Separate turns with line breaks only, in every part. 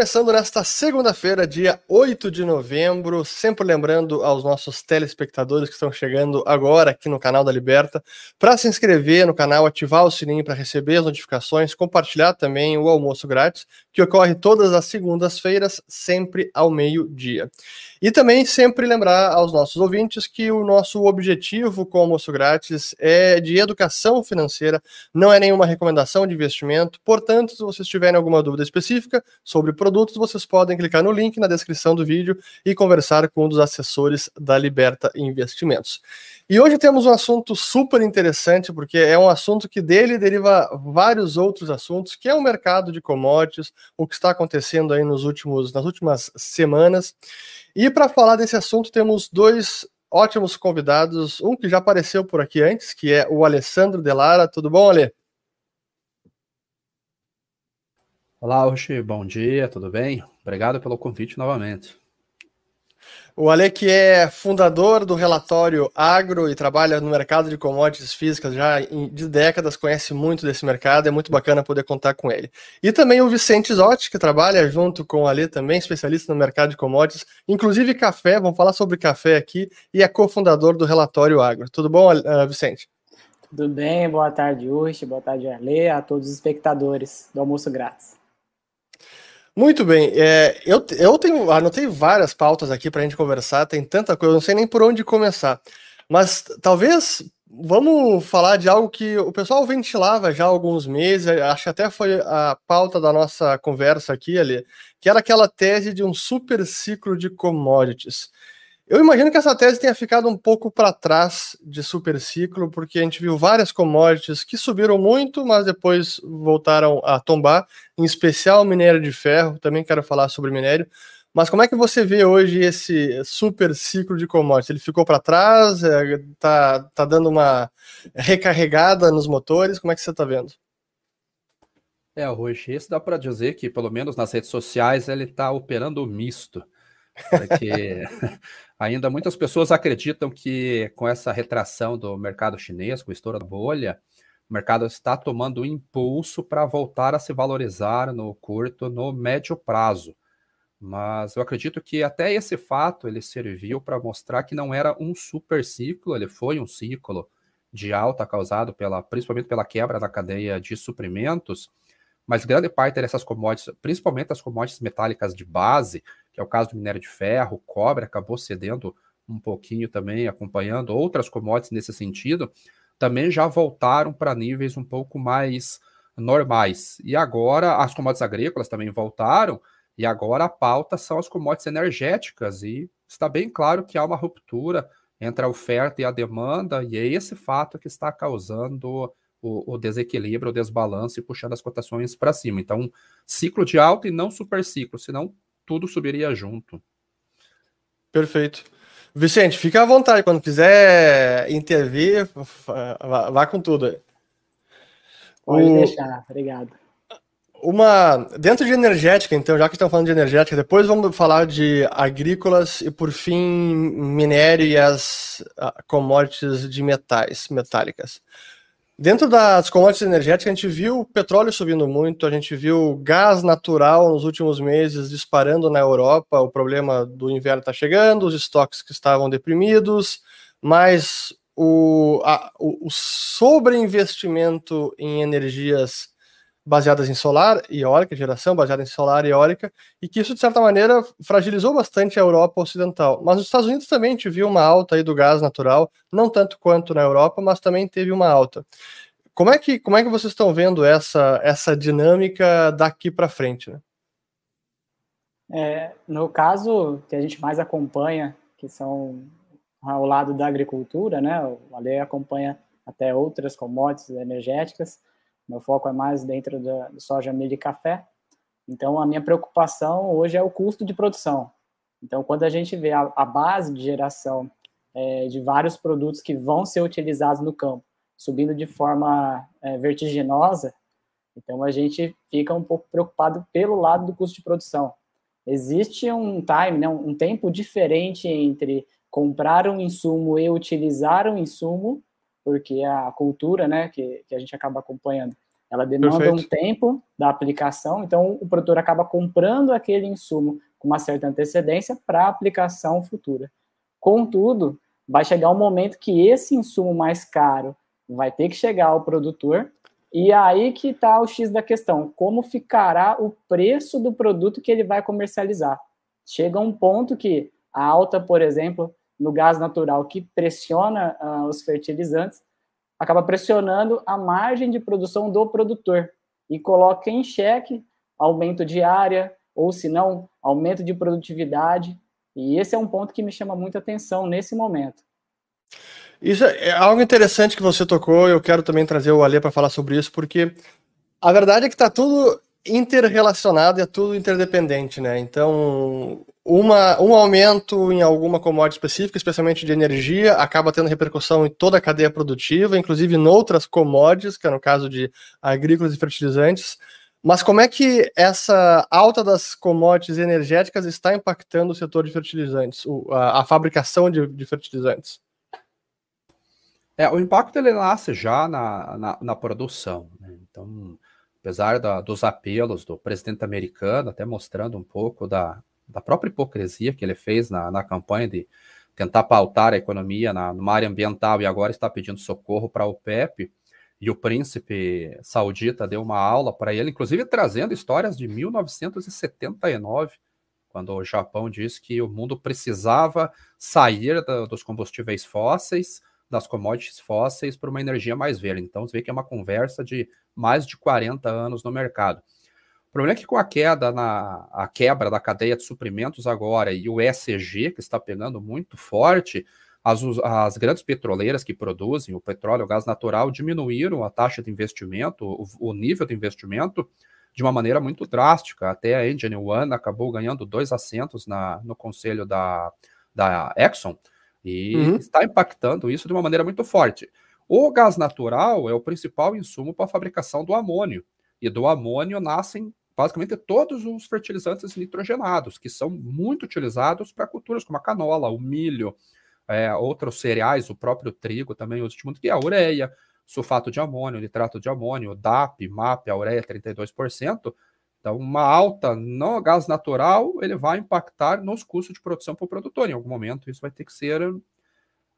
começando nesta segunda-feira, dia 8 de novembro, sempre lembrando aos nossos telespectadores que estão chegando agora aqui no canal da Liberta, para se inscrever no canal, ativar o sininho para receber as notificações, compartilhar também o almoço grátis, que ocorre todas as segundas-feiras, sempre ao meio-dia. E também sempre lembrar aos nossos ouvintes que o nosso objetivo com o almoço grátis é de educação financeira, não é nenhuma recomendação de investimento, portanto, se vocês tiverem alguma dúvida específica, sobre produtos, vocês podem clicar no link na descrição do vídeo e conversar com um dos assessores da Liberta Investimentos. E hoje temos um assunto super interessante, porque é um assunto que dele deriva vários outros assuntos, que é o mercado de commodities, o que está acontecendo aí nos últimos, nas últimas semanas. E para falar desse assunto, temos dois ótimos convidados, um que já apareceu por aqui antes, que é o Alessandro Delara. Tudo bom, Ale?
Olá, Oxi, bom dia, tudo bem? Obrigado pelo convite novamente.
O Ale que é fundador do relatório Agro e trabalha no mercado de commodities físicas já de décadas, conhece muito desse mercado, é muito bacana poder contar com ele. E também o Vicente Zotti, que trabalha junto com o Ale também, especialista no mercado de commodities, inclusive café, vamos falar sobre café aqui, e é cofundador do relatório Agro. Tudo bom, uh, Vicente?
Tudo bem, boa tarde, Urch, boa tarde, Ale, a todos os espectadores do Almoço Grátis.
Muito bem. É, eu, eu tenho anotei várias pautas aqui para a gente conversar, tem tanta coisa, eu não sei nem por onde começar. Mas talvez vamos falar de algo que o pessoal ventilava já há alguns meses, acho que até foi a pauta da nossa conversa aqui ali, que era aquela tese de um super ciclo de commodities. Eu imagino que essa tese tenha ficado um pouco para trás de super ciclo, porque a gente viu várias commodities que subiram muito, mas depois voltaram a tombar, em especial minério de ferro, também quero falar sobre minério. Mas como é que você vê hoje esse super ciclo de commodities? Ele ficou para trás? Está é, tá dando uma recarregada nos motores? Como é que você está vendo?
É, hoje isso dá para dizer que, pelo menos nas redes sociais, ele está operando misto. Porque ainda muitas pessoas acreditam que com essa retração do mercado chinês, com o estouro da bolha, o mercado está tomando um impulso para voltar a se valorizar no curto, no médio prazo. Mas eu acredito que até esse fato ele serviu para mostrar que não era um super ciclo, ele foi um ciclo de alta causado pela, principalmente pela quebra da cadeia de suprimentos, mas grande parte dessas commodities, principalmente as commodities metálicas de base, que é o caso do minério de ferro, cobre acabou cedendo um pouquinho também, acompanhando outras commodities nesse sentido, também já voltaram para níveis um pouco mais normais. E agora as commodities agrícolas também voltaram, e agora a pauta são as commodities energéticas, e está bem claro que há uma ruptura entre a oferta e a demanda, e é esse fato que está causando o, o desequilíbrio, o desbalance, puxando as cotações para cima. Então, ciclo de alta e não super ciclo, senão tudo subiria junto.
Perfeito. Vicente, fica à vontade. Quando quiser intervir, vá, vá com tudo.
Pode o... deixar, obrigado.
Uma dentro de energética, então, já que estamos falando de energética, depois vamos falar de agrícolas e por fim minério e as ah, commodities de metais metálicas. Dentro das commodities energéticas, a gente viu o petróleo subindo muito, a gente viu gás natural nos últimos meses disparando na Europa. O problema do inverno está chegando, os estoques que estavam deprimidos, mas o, a, o, o sobreinvestimento em energias baseadas em solar e eólica, geração baseada em solar e eólica, e que isso, de certa maneira, fragilizou bastante a Europa Ocidental. Mas nos Estados Unidos também viu uma alta aí do gás natural, não tanto quanto na Europa, mas também teve uma alta. Como é que, como é que vocês estão vendo essa, essa dinâmica daqui para frente? Né?
É, no caso que a gente mais acompanha, que são ao lado da agricultura, né? O Ale acompanha até outras commodities energéticas. Meu foco é mais dentro da soja, milho e café. Então, a minha preocupação hoje é o custo de produção. Então, quando a gente vê a, a base de geração é, de vários produtos que vão ser utilizados no campo subindo de forma é, vertiginosa, então a gente fica um pouco preocupado pelo lado do custo de produção. Existe um time, né, um tempo diferente entre comprar um insumo e utilizar um insumo porque a cultura, né, que, que a gente acaba acompanhando, Ela demanda Perfeito. um tempo da aplicação, então o produtor acaba comprando aquele insumo com uma certa antecedência para aplicação futura. Contudo, vai chegar um momento que esse insumo mais caro vai ter que chegar ao produtor, e aí que está o X da questão: como ficará o preço do produto que ele vai comercializar? Chega um ponto que a alta, por exemplo, no gás natural que pressiona uh, os fertilizantes, acaba pressionando a margem de produção do produtor e coloca em xeque aumento de área, ou se não, aumento de produtividade. E esse é um ponto que me chama muita atenção nesse momento.
Isso é algo interessante que você tocou, eu quero também trazer o Alê para falar sobre isso, porque a verdade é que está tudo interrelacionado é tudo interdependente, né? Então, uma, um aumento em alguma commodity específica, especialmente de energia, acaba tendo repercussão em toda a cadeia produtiva, inclusive em outras commodities, que é no caso de agrícolas e fertilizantes. Mas como é que essa alta das commodities energéticas está impactando o setor de fertilizantes, a, fabricação de, de fertilizantes?
É, o impacto ele nasce já na, na, na produção. Né? Então, apesar da, dos apelos do presidente americano, até mostrando um pouco da, da própria hipocrisia que ele fez na, na campanha de tentar pautar a economia na, numa área ambiental e agora está pedindo socorro para o OPEP, e o príncipe saudita deu uma aula para ele, inclusive trazendo histórias de 1979, quando o Japão disse que o mundo precisava sair da, dos combustíveis fósseis das commodities fósseis para uma energia mais verde. Então, você vê que é uma conversa de mais de 40 anos no mercado. O problema é que com a queda na a quebra da cadeia de suprimentos agora e o ESG, que está pegando muito forte, as, as grandes petroleiras que produzem o petróleo, o gás natural, diminuíram a taxa de investimento, o, o nível de investimento, de uma maneira muito drástica. Até a Engine One acabou ganhando dois assentos na, no conselho da, da Exxon, e uhum. está impactando isso de uma maneira muito forte. O gás natural é o principal insumo para a fabricação do amônio. E do amônio nascem basicamente todos os fertilizantes nitrogenados, que são muito utilizados para culturas como a canola, o milho, é, outros cereais, o próprio trigo também usa muito, que é a ureia, sulfato de amônio, nitrato de amônio, DAP, MAP, a ureia 32%, então, uma alta no gás natural, ele vai impactar nos custos de produção para o produtor. Em algum momento, isso vai ter que ser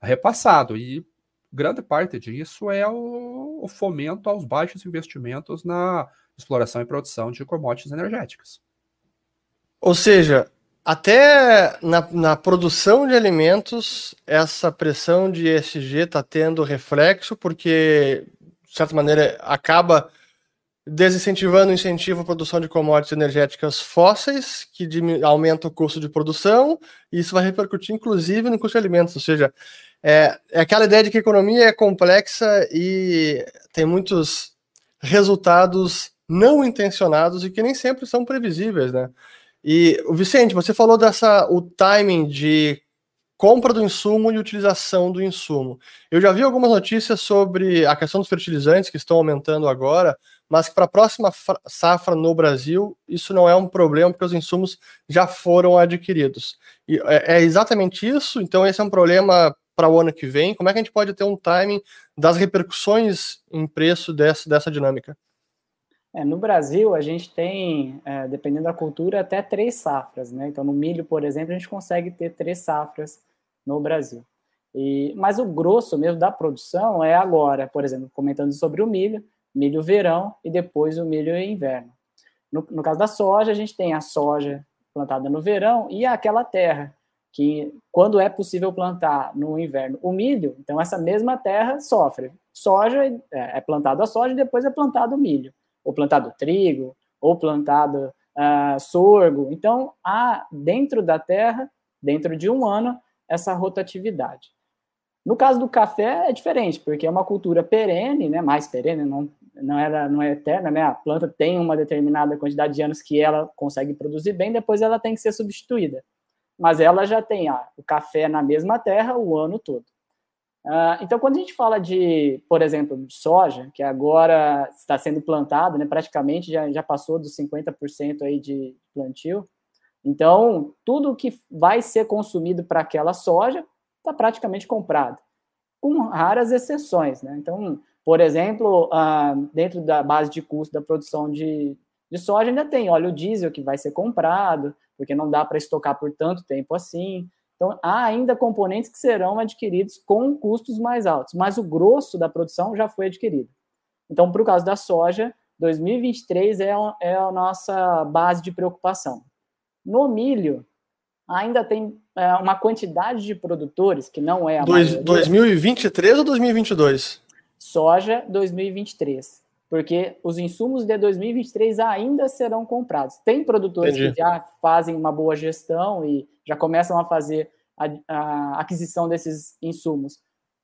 repassado. E grande parte disso é o, o fomento aos baixos investimentos na exploração e produção de commodities energéticas.
Ou seja, até na, na, produção de alimentos, essa pressão de ESG está tendo reflexo, porque, de certa maneira, acaba desincentivando o incentivo à produção de commodities energéticas fósseis, que aumenta o custo de produção, e isso vai repercutir, inclusive, no custo de alimentos. Ou seja, é, é aquela ideia de que a economia é complexa e tem muitos resultados não intencionados e que nem sempre são previsíveis, né? E, o Vicente, você falou dessa o timing de compra do insumo e utilização do insumo. Eu já vi algumas notícias sobre a questão dos fertilizantes que estão aumentando agora, mas para a próxima safra no Brasil isso não é um problema, porque os insumos já foram adquiridos. E é, é exatamente isso, então esse é um problema para o ano que vem. Como é que a gente pode ter um timing das repercussões em preço dessa, dessa dinâmica?
É, no Brasil, a gente tem, é, dependendo da cultura, até três safras. Né? Então, no milho, por exemplo, a gente consegue ter três safras no Brasil. E, mas o grosso mesmo da produção é agora, por exemplo, comentando sobre o milho, milho verão e depois o milho inverno. No, no caso da soja, a gente tem a soja plantada no verão e aquela terra que, quando é possível plantar no inverno o milho, então essa mesma terra sofre. Soja é, é plantado a soja e depois é plantado o milho, ou plantado trigo, ou plantado uh, sorgo. Então, há dentro da terra, dentro de um ano, essa rotatividade. No caso do café é diferente, porque é uma cultura perene, né, mais perene, não, não, era, não é eterna, né, a planta tem uma determinada quantidade de anos que ela consegue produzir bem, depois ela tem que ser substituída. Mas ela já tem ah, o café na mesma terra o ano todo. Uh, então, quando a gente fala de, por exemplo, de soja, que agora está sendo plantado, né, praticamente já, já passou dos 50% aí de plantio, então, tudo que vai ser consumido para aquela soja está praticamente comprado, com raras exceções. Né? Então, Por exemplo, uh, dentro da base de custo da produção de, de soja, ainda tem óleo diesel que vai ser comprado, porque não dá para estocar por tanto tempo assim. Então, há ainda componentes que serão adquiridos com custos mais altos, mas o grosso da produção já foi adquirido. Então, para o caso da soja, 2023 é, é a nossa base de preocupação. No milho, ainda tem é, uma quantidade de produtores que não é a
Dois, maioria. 2023 ou 2022?
Soja 2023, porque os insumos de 2023 ainda serão comprados. Tem produtores Entendi. que já fazem uma boa gestão e já começam a fazer a, a aquisição desses insumos,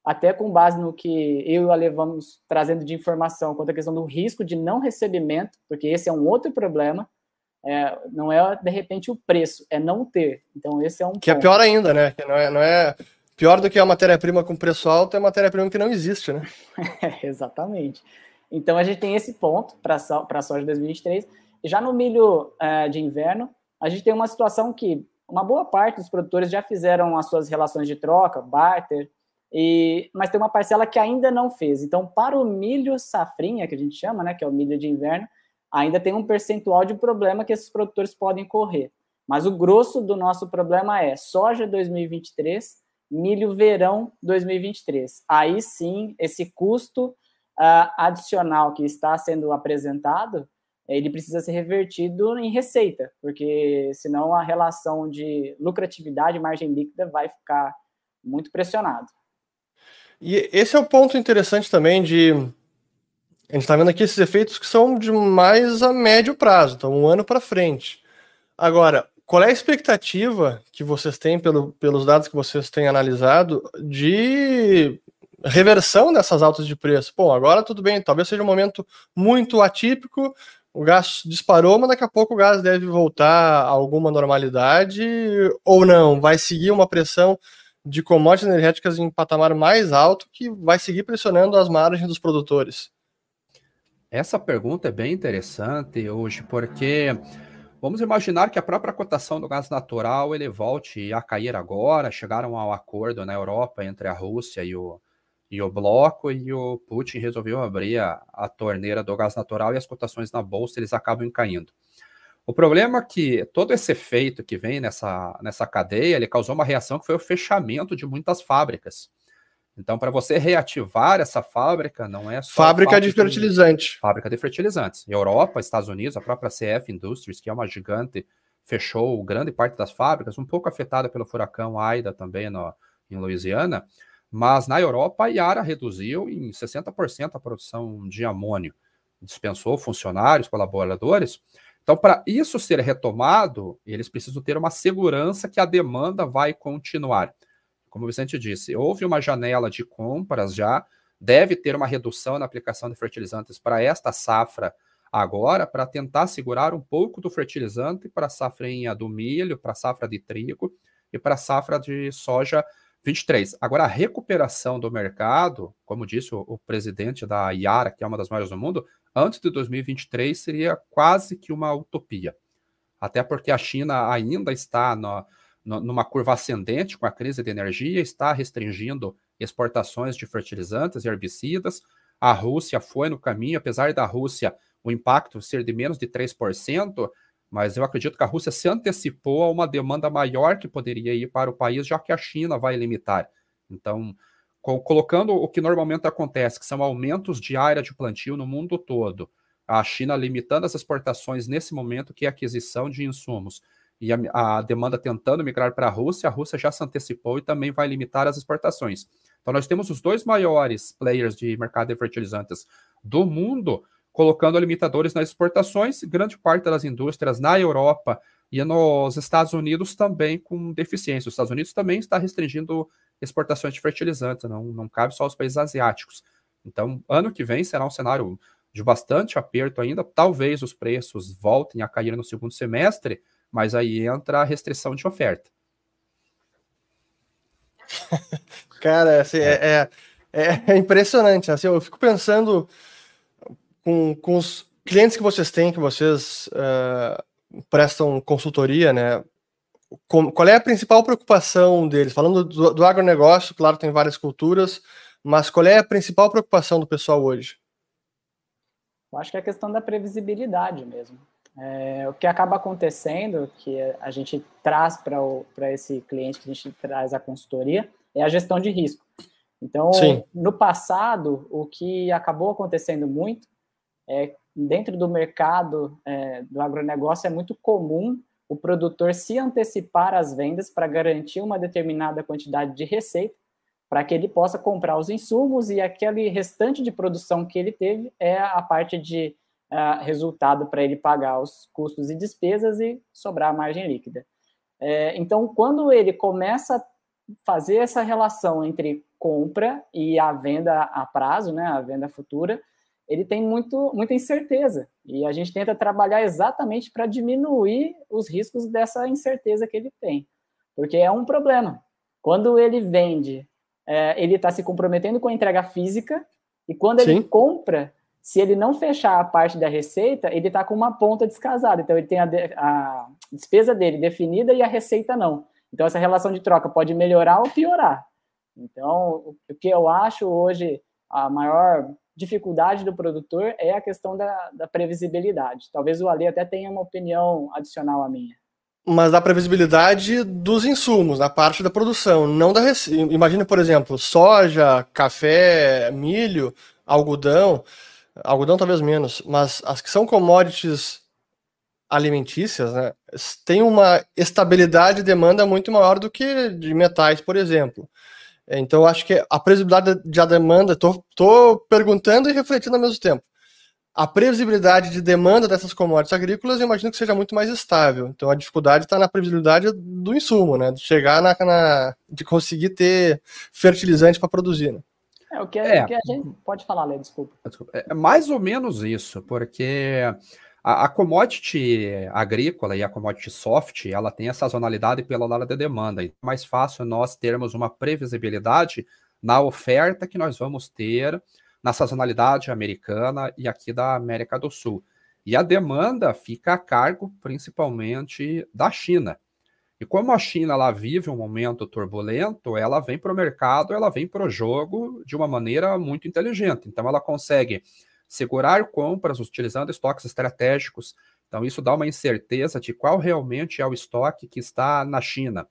até com base no que eu e o Ale vamos trazendo de informação quanto à questão do risco de não recebimento, porque esse é um outro problema. É, não é de repente o preço, é não ter. Então esse é um
que é ponto. é pior ainda, né? Que não é, não é pior do que a matéria-prima com preço alto é matéria-prima que não existe, né?
é, exatamente. Então a gente tem esse ponto para a soja 2023. Já no milho é, de inverno, a gente tem uma situação que uma boa parte dos produtores já fizeram as suas relações de troca, barter, e, mas tem uma parcela que ainda não fez. Então, para o milho safrinha, que a gente chama, né, que é o milho de inverno, ainda tem um percentual de problema que esses produtores podem correr. Mas o grosso do nosso problema é soja 2023, milho verão 2023. Aí sim, esse custo uh, adicional que está sendo apresentado, ele precisa ser revertido em receita, porque senão a relação de lucratividade e margem líquida vai ficar muito pressionado.
E esse é o ponto interessante também de. A gente está vendo aqui esses efeitos que são de mais a médio prazo, então um ano para frente. Agora, qual é a expectativa que vocês têm, pelo, pelos dados que vocês têm analisado, de reversão dessas altas de preço? Bom, agora tudo bem, talvez seja um momento muito atípico, o gás disparou, mas daqui a pouco o gás deve voltar a alguma normalidade ou não? Vai seguir uma pressão de commodities energéticas em patamar mais alto que vai seguir pressionando as margens dos produtores?
Essa pergunta é bem interessante hoje, porque vamos imaginar que a própria cotação do gás natural ele volte a cair agora. Chegaram ao acordo na Europa entre a Rússia e o, e o bloco, e o Putin resolveu abrir a, a torneira do gás natural e as cotações na bolsa eles acabam caindo. O problema é que todo esse efeito que vem nessa, nessa cadeia, ele causou uma reação que foi o fechamento de muitas fábricas. Então, para você reativar essa fábrica, não é só.
Fábrica de fertilizante.
De, fábrica de fertilizantes. Europa, Estados Unidos, a própria CF Industries, que é uma gigante, fechou grande parte das fábricas, um pouco afetada pelo furacão Aida também no, em Louisiana. Mas na Europa, a Yara reduziu em 60% a produção de amônio, dispensou funcionários, colaboradores. Então, para isso ser retomado, eles precisam ter uma segurança que a demanda vai continuar. Como o Vicente disse, houve uma janela de compras já, deve ter uma redução na aplicação de fertilizantes para esta safra agora, para tentar segurar um pouco do fertilizante para a safrinha do milho, para a safra de trigo e para a safra de soja 23. Agora, a recuperação do mercado, como disse o, o, presidente da Yara, que é uma das maiores do mundo, antes de 2023 seria quase que uma utopia. Até porque a China ainda está no, no, numa curva ascendente com a crise de energia, está restringindo exportações de fertilizantes e herbicidas. A Rússia foi no caminho, apesar da Rússia o impacto ser de menos de 3%, mas eu acredito que a Rússia se antecipou a uma demanda maior que poderia ir para o país, já que a China vai limitar. Então, colocando o que normalmente acontece, que são aumentos de área de plantio no mundo todo, a China limitando as exportações nesse momento, que é a aquisição de insumos, e a, a demanda tentando migrar para a Rússia, a Rússia já se antecipou e também vai limitar as exportações. Então, nós temos os dois maiores players de mercado de fertilizantes do mundo colocando limitadores nas exportações, grande parte das indústrias na Europa e nos Estados Unidos também com deficiência. Os Estados Unidos também está restringindo exportações de fertilizantes, não, não cabe só aos países asiáticos. Então, ano que vem será um cenário de bastante aperto ainda, talvez os preços voltem a cair no segundo semestre, mas aí entra a restrição de oferta.
Cara, assim, é, é, é impressionante. Assim, eu fico pensando com, com os clientes que vocês têm, que vocês uh, prestam consultoria, né? Com, qual é a principal preocupação deles? Falando do, do agronegócio, claro, tem várias culturas, mas qual é a principal preocupação do pessoal hoje?
Eu acho que é a questão da previsibilidade mesmo. É, o que acaba acontecendo, que a gente traz para esse cliente que a gente traz a consultoria, é a gestão de risco. Então, Sim. no passado, o que acabou acontecendo muito é dentro do mercado é, do agronegócio é muito comum o produtor se antecipar às vendas para garantir uma determinada quantidade de receita para que ele possa comprar os insumos e aquele restante de produção que ele teve é a parte de uh, resultado para ele pagar os custos e despesas e sobrar a margem líquida. É, então, quando ele começa a fazer essa relação entre compra e a venda a prazo, né, a venda futura, ele tem muito, muita incerteza. E a gente tenta trabalhar exatamente para diminuir os riscos dessa incerteza que ele tem. Porque é um problema. Quando ele vende é, ele está se comprometendo com a entrega física, e quando ele Sim. compra, se ele não fechar a parte da receita, ele está com uma ponta descasada. Então, ele tem a, de, a, despesa dele definida e a receita não. Então, essa relação de troca pode melhorar ou piorar. Então, o que eu acho hoje a maior dificuldade do produtor é a questão da, da previsibilidade. Talvez o Ali até tenha uma opinião adicional à minha
mas da previsibilidade dos insumos, da parte da produção, não da receita. Imagina, por exemplo, soja, café, milho, algodão, algodão talvez menos, mas as que são commodities alimentícias, né, tem uma estabilidade de demanda muito maior do que de metais, por exemplo. Então, acho que a previsibilidade da demanda, estou perguntando e refletindo ao mesmo tempo a previsibilidade de demanda dessas commodities agrícolas, eu imagino que seja muito mais estável. Então a dificuldade está na previsibilidade do insumo, né? De chegar na, na de conseguir ter fertilizante para produzir. Né?
É o que, é, o que a gente pode falar, Lê, desculpa. desculpa.
É mais ou menos isso, porque a, a, commodity agrícola e a commodity soft, ela tem a sazonalidade pela hora de demanda. Então é mais fácil nós termos uma previsibilidade na oferta que nós vamos ter na sazonalidade americana e aqui da América do Sul. E a demanda fica a cargo principalmente da China. E como a China ela vive um momento turbulento, ela vem para o mercado, ela vem para o jogo de uma maneira muito inteligente. Então ela consegue segurar compras utilizando estoques estratégicos. Então isso dá uma incerteza de qual realmente é o estoque que está na China.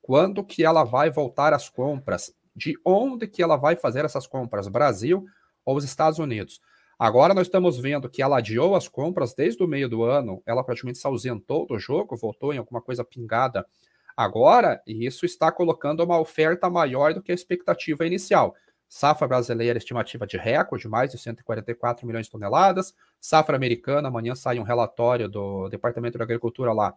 Quando que ela vai voltar às compras? De onde que ela vai fazer essas compras? Brasil ou os Estados Unidos. Agora nós estamos vendo que ela adiou as compras desde o meio do ano, ela praticamente se ausentou do jogo, voltou em alguma coisa pingada agora, e isso está colocando uma oferta maior do que a expectativa inicial. Safra brasileira, estimativa de recorde, mais de 144 milhões de toneladas. Safra americana, amanhã sai um relatório do Departamento de Agricultura lá,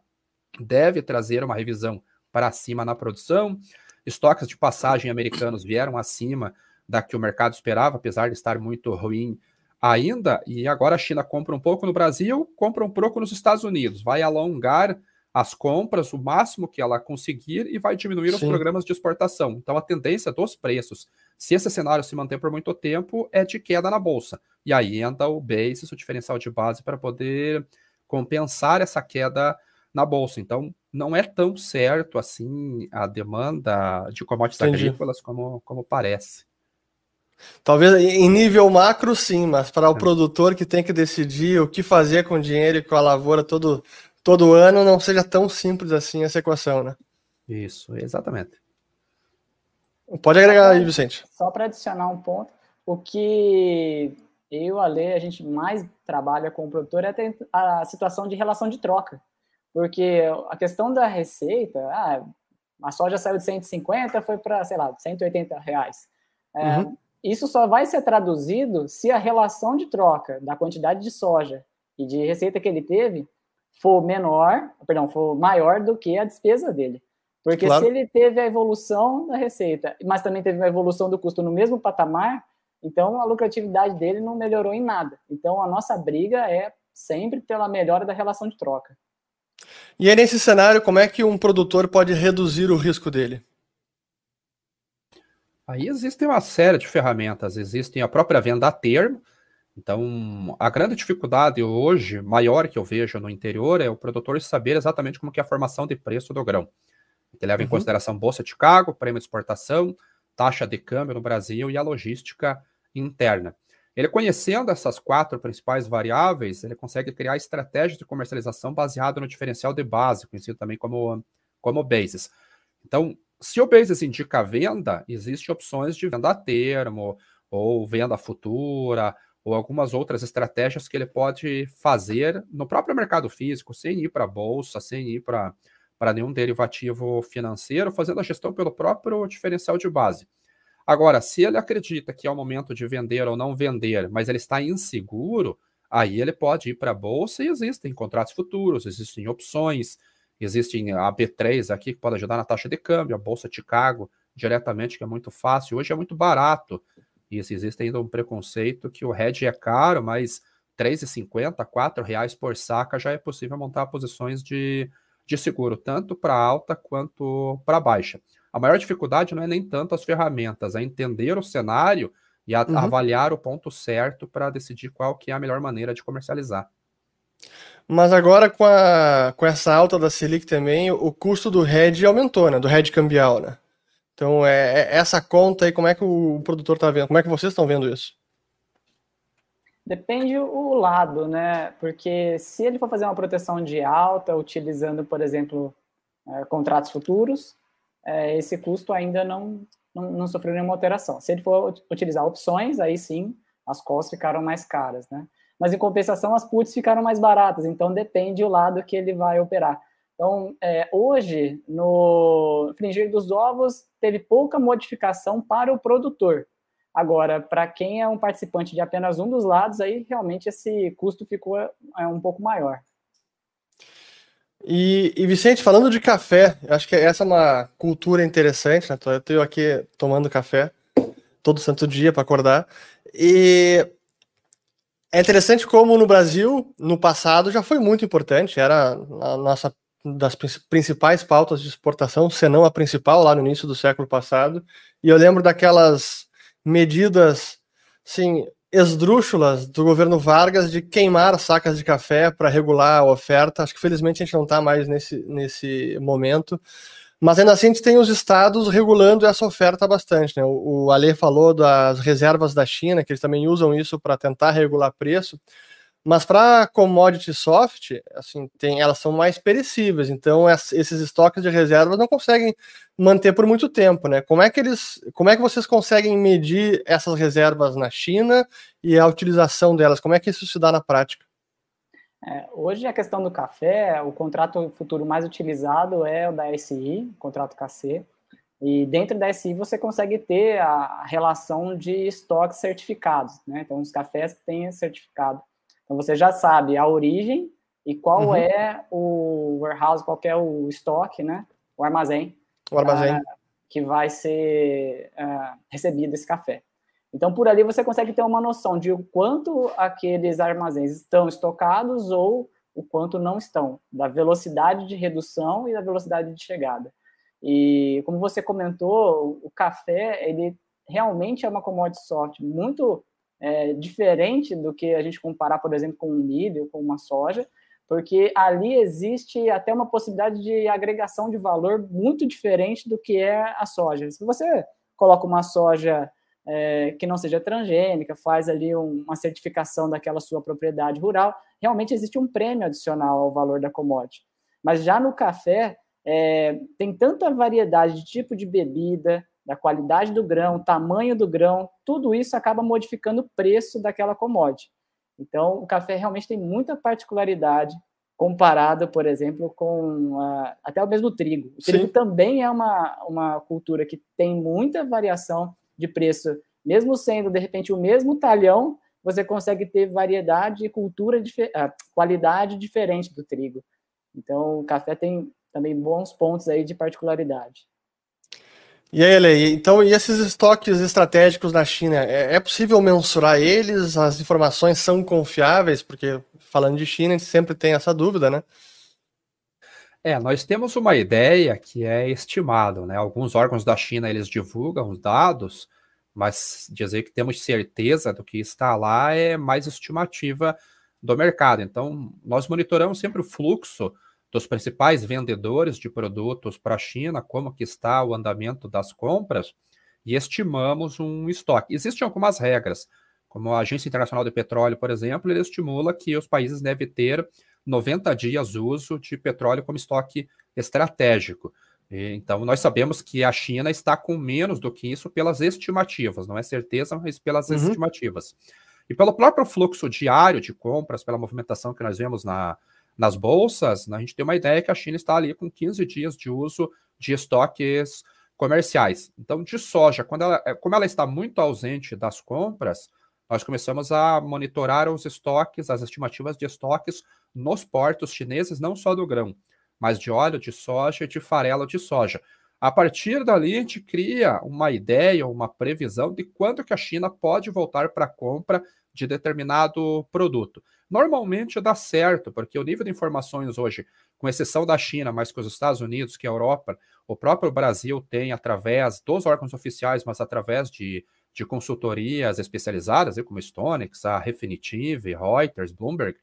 deve trazer uma revisão para cima na produção. Estoques de passagem americanos vieram acima da que o mercado esperava, apesar de estar muito ruim ainda. E agora a China compra um pouco no Brasil, compra um pouco nos Estados Unidos, vai alongar as compras o máximo que ela conseguir e vai diminuir Sim. os programas de exportação. Então a tendência dos preços, se esse cenário se manter por muito tempo, é de queda na bolsa. E aí entra o basis, o diferencial de base para poder compensar essa queda na bolsa. Então não é tão certo assim a demanda de commodities Entendi. agrícolas como, como parece.
Talvez em nível macro, sim, mas para o é. produtor que tem que decidir o que fazer com o dinheiro e com a lavoura todo, todo ano, não seja tão simples assim essa equação, né?
Isso, exatamente.
Pode agregar aí, Vicente.
Só para adicionar um ponto, o que eu, a Lê, a gente mais trabalha com o produtor é a situação de relação de troca. Porque a questão da receita, ah, a soja saiu de 150, foi para, sei lá, 180 reais. É, uhum isso só vai ser traduzido se a relação de troca da quantidade de soja e de receita que ele teve for menor, perdão, for maior do que a despesa dele. Porque claro. se ele teve a evolução da receita, mas também teve uma evolução do custo no mesmo patamar, então a lucratividade dele não melhorou em nada. Então a nossa briga é sempre pela melhora da relação de troca.
E aí, nesse cenário, como é que um produtor pode reduzir o risco dele?
Aí existem uma série de ferramentas, existem a própria venda a termo. Então, a grande dificuldade hoje, maior que eu vejo no interior, é o produtor saber exatamente como que é a formação de preço do grão. Ele leva uhum. em consideração Bolsa de Chicago, prêmio de exportação, taxa de câmbio no Brasil e a logística interna. Ele conhecendo essas quatro principais variáveis, ele consegue criar estratégias de comercialização baseada no diferencial de base, conhecido também como, como basis. Então, se o basis indica venda, existem opções de venda a termo, ou venda futura, ou algumas outras estratégias que ele pode fazer no próprio mercado físico, sem ir para a bolsa, sem ir para nenhum derivativo financeiro, fazendo a gestão pelo próprio diferencial de base. Agora, se ele acredita que é o momento de vender ou não vender, mas ele está inseguro, aí ele pode ir para a bolsa e existem contratos futuros, existem opções, existem a B3 aqui que pode ajudar na taxa de câmbio, a Bolsa Chicago diretamente, que é muito fácil, hoje é muito barato. E existe ainda um preconceito que o hedge é caro, mas R$ 3,50, R$ reais por saca já é possível montar posições de, de seguro, tanto para alta quanto para baixa. A maior dificuldade não é nem tanto as ferramentas, é entender o cenário e a, uhum. avaliar o ponto certo para decidir qual que é a melhor maneira de comercializar.
Mas agora com, a, com essa alta da Selic também, o custo do hedge aumentou, né? Do hedge cambial, né? Então, é, é essa conta aí, como é que o produtor está vendo? Como é que vocês estão vendo isso?
Depende o lado, né? Porque se ele for fazer uma proteção de alta, utilizando, por exemplo, é, contratos futuros, é, esse custo ainda não, não, não, sofreu nenhuma alteração. Se ele for utilizar opções, aí sim, as calls ficaram mais caras, né? Mas em compensação, as puts ficaram mais baratas, então depende o lado que ele vai operar. Então, é, hoje, no fringir dos ovos, teve pouca modificação para o produtor. Agora, para quem é um participante de apenas um dos lados, aí realmente esse custo ficou é, um pouco maior.
E, e, Vicente, falando de café, acho que essa é uma cultura interessante, né? Eu estou aqui tomando café todo santo dia para acordar. E é interessante como no Brasil, no passado, já foi muito importante, era a nossa das principais pautas de exportação, se não a principal, lá no início do século passado. E eu lembro daquelas medidas, assim, esdrúxulas do governo Vargas de queimar sacas de café para regular a oferta. Acho que felizmente a gente não está mais nesse, nesse momento. Mas ainda assim a gente tem os estados regulando essa oferta bastante. Né? O, o Ale falou das reservas da China, que eles também usam isso para tentar regular preço. Mas para commodity soft, assim, tem, elas são mais perecíveis, então esses estoques de reservas não conseguem manter por muito tempo, né? Como é que eles, como é que vocês conseguem medir essas reservas na China e a utilização delas? Como é que isso se dá na prática?
É, hoje a questão do café, o contrato futuro mais utilizado é o da SI, o contrato KC, e dentro da SI você consegue ter a relação de estoques certificados, né? Então os cafés têm certificado. Então você já sabe a origem e qual uhum. é o warehouse, qual é o estoque, né? O armazém.
O armazém. Uh,
que vai ser uh, recebido esse café. Então, por ali você consegue ter uma noção de o quanto aqueles armazéns estão estocados ou o quanto não estão, da velocidade de redução e da velocidade de chegada. E como você comentou, o café, ele realmente é uma commodity soft muito é, diferente do que a gente comparar, por exemplo, com um milho, com uma soja, porque ali existe até uma possibilidade de agregação de valor muito diferente do que é a soja. Se você coloca uma soja é, que não seja transgênica, faz ali um, uma certificação daquela sua propriedade rural, realmente existe um prêmio adicional ao valor da commodity. Mas já no café, é, tem tanta variedade de tipo de bebida, da qualidade do grão, tamanho do grão, tudo isso acaba modificando o preço daquela commodity. Então, o café realmente tem muita particularidade comparado, por exemplo, com até o mesmo trigo. O trigo Sim. também é uma, uma cultura que tem muita variação de preço, mesmo sendo, de repente, o mesmo talhão, você consegue ter variedade e cultura, uh, qualidade diferente do trigo. Então, o café tem também bons pontos aí de particularidade.
E aí, Lei, então, e esses estoques estratégicos na China, é, é, possível mensurar eles? As informações são confiáveis? Porque, falando de China, a gente sempre tem essa dúvida, né?
É, nós temos uma ideia que é estimado, né? Alguns órgãos da China, eles divulgam os dados, mas dizer que temos certeza do que está lá é mais estimativa do mercado. Então, nós monitoramos sempre o fluxo dos principais vendedores de produtos para a China, como que está o andamento das compras, e estimamos um estoque. Existem algumas regras, como a Agência Internacional de Petróleo, por exemplo, ele estimula que os países devem ter 90 dias uso de petróleo como estoque estratégico. Então, nós sabemos que a China está com menos do que isso pelas estimativas, não é certeza, mas pelas uhum. estimativas. E pelo próprio fluxo diário de compras, pela movimentação que nós vemos na, nas bolsas, a gente tem uma ideia que a China está ali com 15 dias de uso de estoques comerciais. Então, de soja, quando ela, é, como ela está muito ausente das compras, nós começamos a monitorar os estoques, as estimativas de estoques nos portos chineses, não só do grão, mas de óleo de soja e de farelo de soja. A partir dali, a gente cria uma ideia, uma previsão de quando que a China pode voltar para a compra de determinado produto. Normalmente dá certo, porque o nível de informações hoje, com exceção da China, mas com os Estados Unidos, que é a Europa, o próprio Brasil tem, através dos órgãos oficiais, mas através de, de consultorias especializadas, como Stonex, a Refinitiv, Reuters, Bloomberg,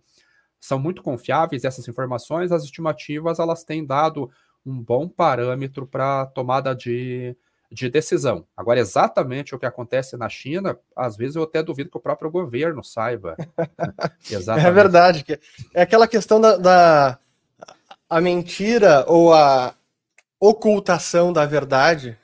são muito confiáveis essas informações, as estimativas elas têm dado um bom parâmetro para tomada de, de decisão. Agora, exatamente o que acontece na China, às vezes eu até duvido que o próprio governo saiba.
É verdade. É aquela questão da, da a mentira ou a ocultação da verdade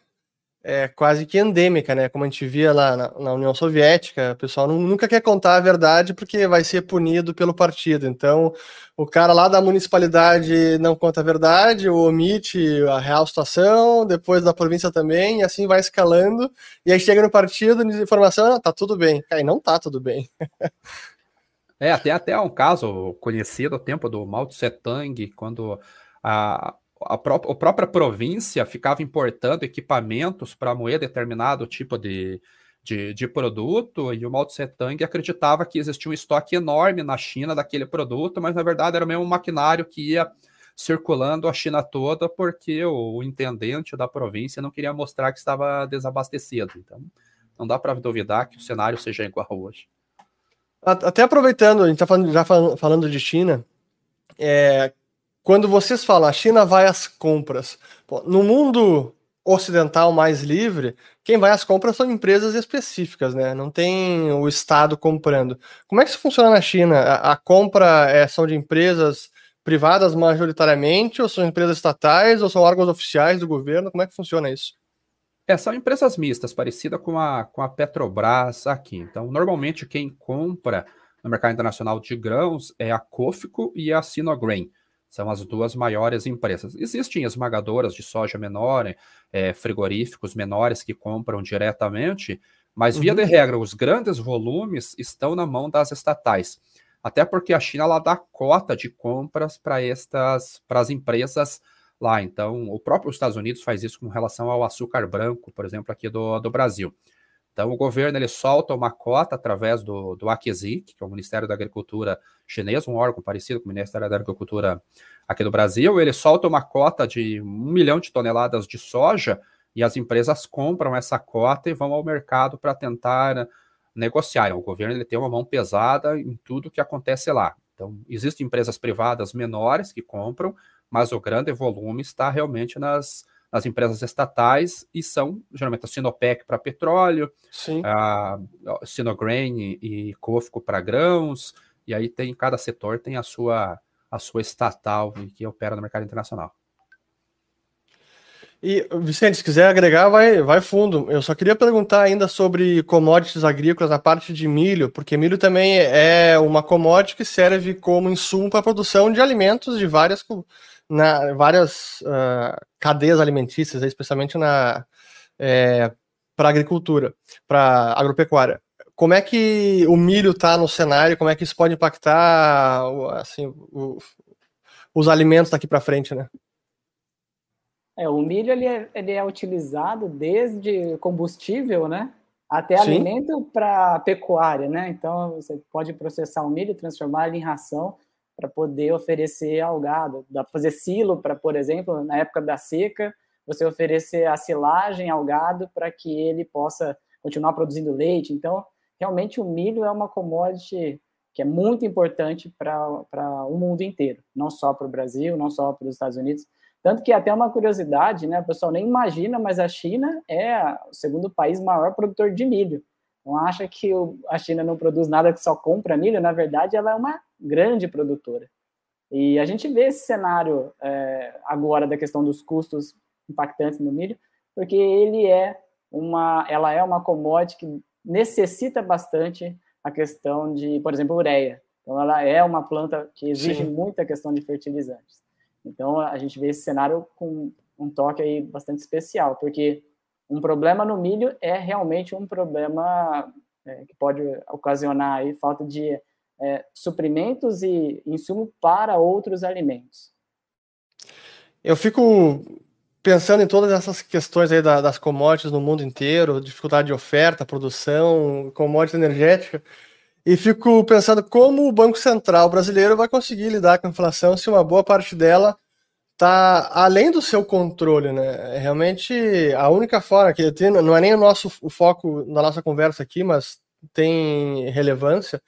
é quase que endêmica, né? Como a gente via lá na, na União Soviética, o pessoal nunca quer contar a verdade porque vai ser punido pelo partido. Então, o cara lá da municipalidade não conta a verdade, ou omite a real situação, depois da província também, e assim vai escalando. E aí chega no partido, de informação, ah, tá tudo bem. Aí não tá tudo bem.
é, até até um caso conhecido, o tempo do Mao Tse Tung, quando a, a, pró a própria província ficava importando equipamentos para moer determinado tipo de, de, de, produto, e o Mao Tse Tung acreditava que existia um estoque enorme na China daquele produto, mas na verdade era mesmo maquinário que ia circulando a China toda, porque o, o intendente da província não queria mostrar que estava desabastecido. Então, não dá para duvidar que o cenário seja igual hoje.
Até aproveitando, a gente está falando, já falando de China, é, quando vocês falam a China vai às compras, no mundo ocidental mais livre, quem vai às compras são empresas específicas, né? Não tem o Estado comprando. Como é que isso funciona na China? A, a compra é, são de empresas privadas majoritariamente, ou são empresas estatais, ou são órgãos oficiais do governo? Como é que funciona isso?
É, são empresas mistas, parecida com a, com a Petrobras aqui. Então, normalmente quem compra no mercado internacional de grãos é a Cofco e a Sinograin. São as duas maiores empresas. Existem esmagadoras de soja menor, é, frigoríficos menores que compram diretamente, mas via uhum. de regra, os grandes volumes estão na mão das estatais. Até porque a China ela dá cota de compras para estas para as empresas lá. Então, o próprio Estados Unidos faz isso com relação ao açúcar branco, por exemplo, aqui do, do Brasil. Então, o governo ele solta uma cota através do, do AQSIC, que é o Ministério da Agricultura chinês, um órgão parecido com o Ministério da Agricultura aqui do Brasil. Ele solta uma cota de um milhão de toneladas de soja e as empresas compram essa cota e vão ao mercado para tentar negociar. O governo ele tem uma mão pesada em tudo que acontece lá. Então, existem empresas privadas menores que compram, mas o grande volume está realmente nas nas empresas estatais e são geralmente a Sinopec para petróleo, Sim. a Sinograin e, e Cofco para grãos, e aí tem cada setor tem a sua a sua estatal que opera no mercado internacional.
E, Vicente, se quiser agregar, vai, vai fundo. Eu só queria perguntar ainda sobre commodities agrícolas na parte de milho, porque milho também é uma commodity que serve como insumo para a produção de alimentos de várias na várias uh, cadeias alimentícias, especialmente na é, para agricultura, para agropecuária. Como é que o milho está no cenário? Como é que isso pode impactar assim, o, os alimentos daqui para frente, né?
É, o milho ele é, ele é utilizado desde combustível, né, até Sim. alimento para pecuária, né? Então você pode processar o milho, transformar ele em ração para poder oferecer ao gado. Dá para fazer silo para, por exemplo, na época da seca, você oferecer a silagem ao gado para que ele possa continuar produzindo leite. Então, realmente o milho é uma commodity que é muito importante para o mundo inteiro, não só para o Brasil, não só para os Estados Unidos, Tanto que até uma curiosidade, né? O pessoal nem imagina, mas a China é o segundo país maior produtor de milho. Não acha que a China não produz nada que só compra milho, na verdade, ela é uma grande produtora. E a gente vê esse cenário é, agora da questão dos custos impactantes no milho, porque ele é uma, ela é uma commodity que necessita bastante a questão de, por exemplo, ureia. Então, ela é uma planta que exige Sim. muita questão de fertilizantes. Então, a gente vê esse cenário com um toque aí bastante especial, porque um problema no milho é realmente um problema é, que pode ocasionar aí falta de é, suprimentos e insumo para outros alimentos.
Eu fico pensando em todas essas questões aí das commodities no mundo inteiro, dificuldade de oferta, produção, commodities energética, e fico pensando como o Banco Central brasileiro vai conseguir lidar com a inflação se uma boa parte dela está além do seu controle, né? É realmente a única forma que tem, não é nem o nosso o foco na nossa conversa aqui, mas tem relevância,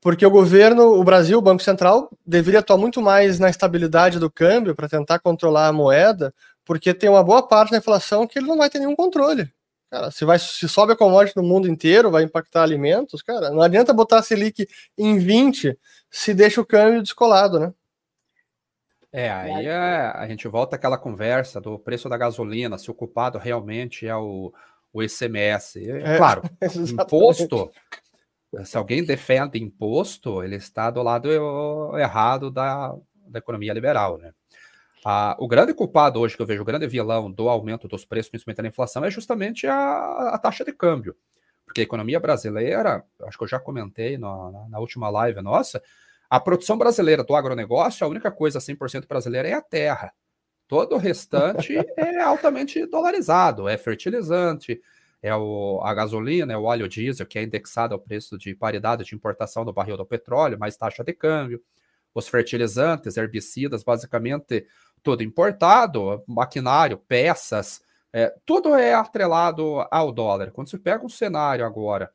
porque o governo, o Brasil, o Banco Central, deveria atuar muito mais na estabilidade do câmbio para tentar controlar a moeda, porque tem uma boa parte da inflação que ele não vai ter nenhum controle. Cara, se, vai, se sobe a commodity no mundo inteiro, vai impactar alimentos, cara, não adianta botar a Selic em 20 se deixa o câmbio descolado, né?
É, aí é, a gente volta àquela conversa do preço da gasolina, se o culpado realmente é o, o ICMS. É, claro, imposto, se alguém defende imposto, ele está do lado errado da, da economia liberal, né? Ah, o grande culpado hoje que eu vejo, o grande vilão do aumento dos preços, principalmente da inflação, é justamente a, a taxa de câmbio. Porque a economia brasileira, acho que eu já comentei na, na última live nossa, a produção brasileira do agronegócio, a única coisa 100% brasileira é a terra. Todo o restante é altamente dolarizado, é fertilizante, é o, a gasolina, é o óleo diesel, que é indexado ao preço de paridade de importação do barril do petróleo, mais taxa de câmbio, os fertilizantes, herbicidas, basicamente tudo importado, maquinário, peças, é, tudo é atrelado ao dólar. Quando você pega um cenário agora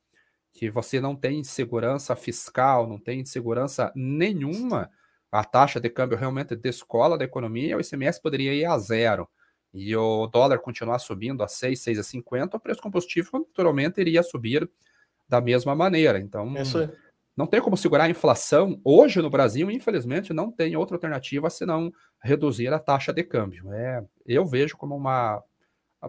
que você não tem segurança fiscal, não tem segurança nenhuma, a taxa de câmbio realmente descola da economia, o ICMS poderia ir a zero. E o dólar continuar subindo a 6, 6,50, o preço combustível naturalmente iria subir da mesma maneira. Então, não tem como segurar a inflação. Hoje no Brasil, infelizmente, não tem outra alternativa senão reduzir a taxa de câmbio. É, eu vejo como uma,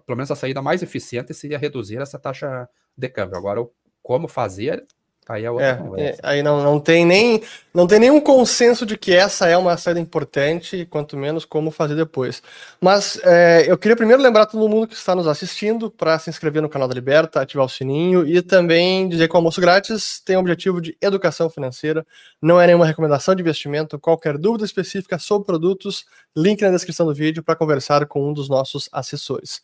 pelo menos a saída mais eficiente seria reduzir essa taxa de câmbio. Agora, como fazer, Aí é outra é, conversa.
É, aí não, não tem nem não tem nenhum consenso de que essa é uma saída importante, quanto menos como fazer depois. Mas é, eu queria primeiro lembrar todo mundo que está nos assistindo para se inscrever no canal da Liberta, ativar o sininho e também dizer que o almoço grátis tem o objetivo de educação financeira, não é nenhuma recomendação de investimento. Qualquer dúvida específica sobre produtos, link na descrição do vídeo para conversar com um dos nossos assessores.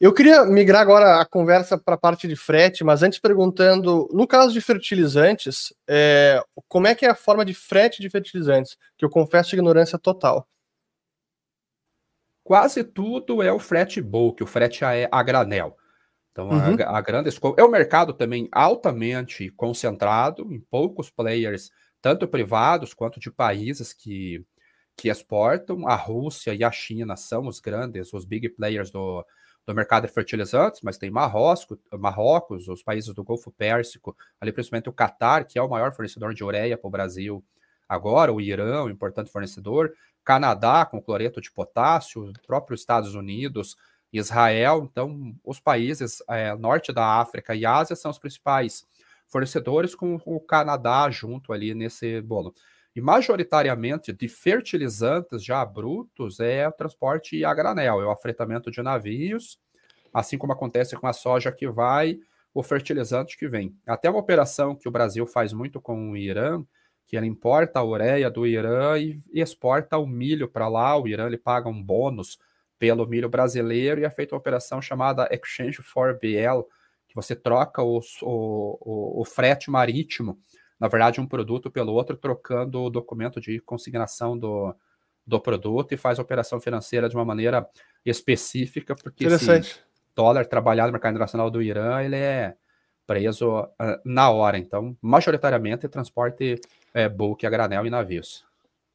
Eu queria migrar agora a conversa para a parte de frete, mas antes perguntando, no caso de fertilizantes, é, como é que é a forma de frete de fertilizantes? Que eu confesso ignorância total.
Quase tudo é o frete bulk, o frete a, a granel. Então, uhum. a, a grande escola. É um mercado também altamente concentrado em poucos players, tanto privados quanto de países que, que exportam. A Rússia e a China são os grandes, os big players do, do mercado de fertilizantes, mas tem Marrocos, Marrocos, os países do Golfo Pérsico, ali principalmente o Catar, que é o maior fornecedor de ureia para o Brasil agora, o Irã, um importante fornecedor, Canadá com cloreto de potássio, próprio Estados Unidos, Israel, então os países é, norte da África e Ásia são os principais fornecedores, com o Canadá junto ali nesse bolo. E majoritariamente de fertilizantes já brutos é o transporte a granel, é o afretamento de navios, assim como acontece com a soja que vai, o fertilizante que vem. Até uma operação que o Brasil faz muito com o Irã, que ele importa a ureia do Irã e, exporta o milho para lá, o Irã ele paga um bônus pelo milho brasileiro e é feita uma operação chamada Exchange for BL, que você troca o, o, o frete marítimo na verdade, um produto pelo outro, trocando o documento de consignação do, do produto e faz a operação financeira de uma maneira específica, porque esse dólar trabalhado no mercado internacional do Irã, ele é preso uh, na hora. Então, majoritariamente, transporte é, bulk a granel e navios.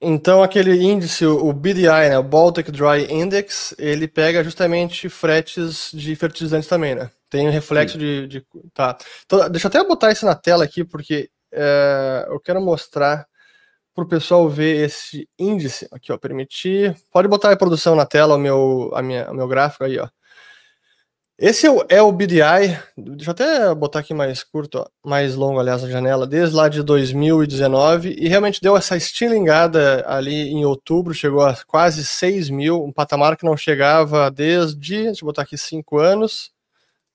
Então, aquele índice, o BDI, né, o Baltic Dry Index, ele pega justamente fretes de fertilizantes também, né? Tem um reflexo de, de, Tá. Então, deixa eu até botar isso na tela aqui, porque é, eu quero mostrar para o pessoal ver esse índice. Aqui, ó, permitir. Pode botar a produção na tela, o meu, a minha, o meu gráfico aí, ó. Esse é o, é o BDI, deixa eu até botar aqui mais curto, ó, mais longo, aliás, a janela, desde lá de 2019, e realmente deu essa estilingada ali em outubro, chegou a quase 6 mil, um patamar que não chegava desde, deixa eu botar aqui, 5 anos,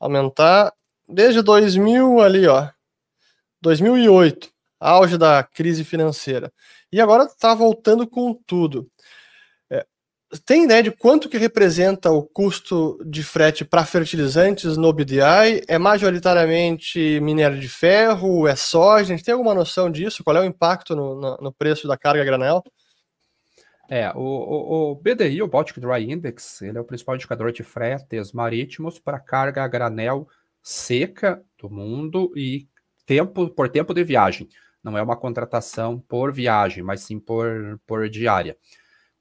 aumentar, desde 2000 ali, ó, 2008, auge da crise financeira. E agora está voltando com tudo tem ideia de quanto que representa o custo de frete para fertilizantes no BDI? É majoritariamente minério de ferro? É soja? A gente tem alguma noção disso? Qual é o impacto no, no, no preço da carga granel?
É, o, o, o, BDI, o Baltic Dry Index, ele é o principal indicador de fretes marítimos para carga granel seca do mundo e tempo por tempo de viagem. Não é uma contratação por viagem, mas sim por, por diária.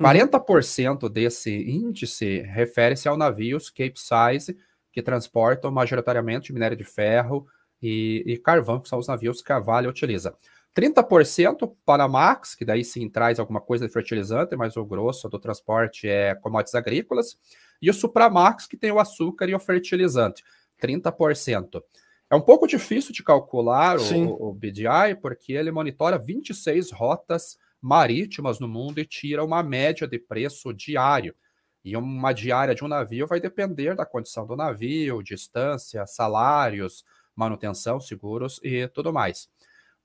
40% uhum. desse índice refere-se ao navios Capesize, que transportam majoritariamente minério de ferro e, e, carvão, que são os navios que a Vale utiliza. 30% Panamax, que daí sim traz alguma coisa de fertilizante, mas o grosso do transporte é commodities agrícolas. E o Supramax, que tem o açúcar e o fertilizante, 30%. É um pouco difícil de calcular o, o BDI, porque ele monitora 26 rotas marítimas no mundo e tira uma média de preço diário. E uma diária de um navio vai depender da condição do navio, distância, salários, manutenção, seguros e tudo mais.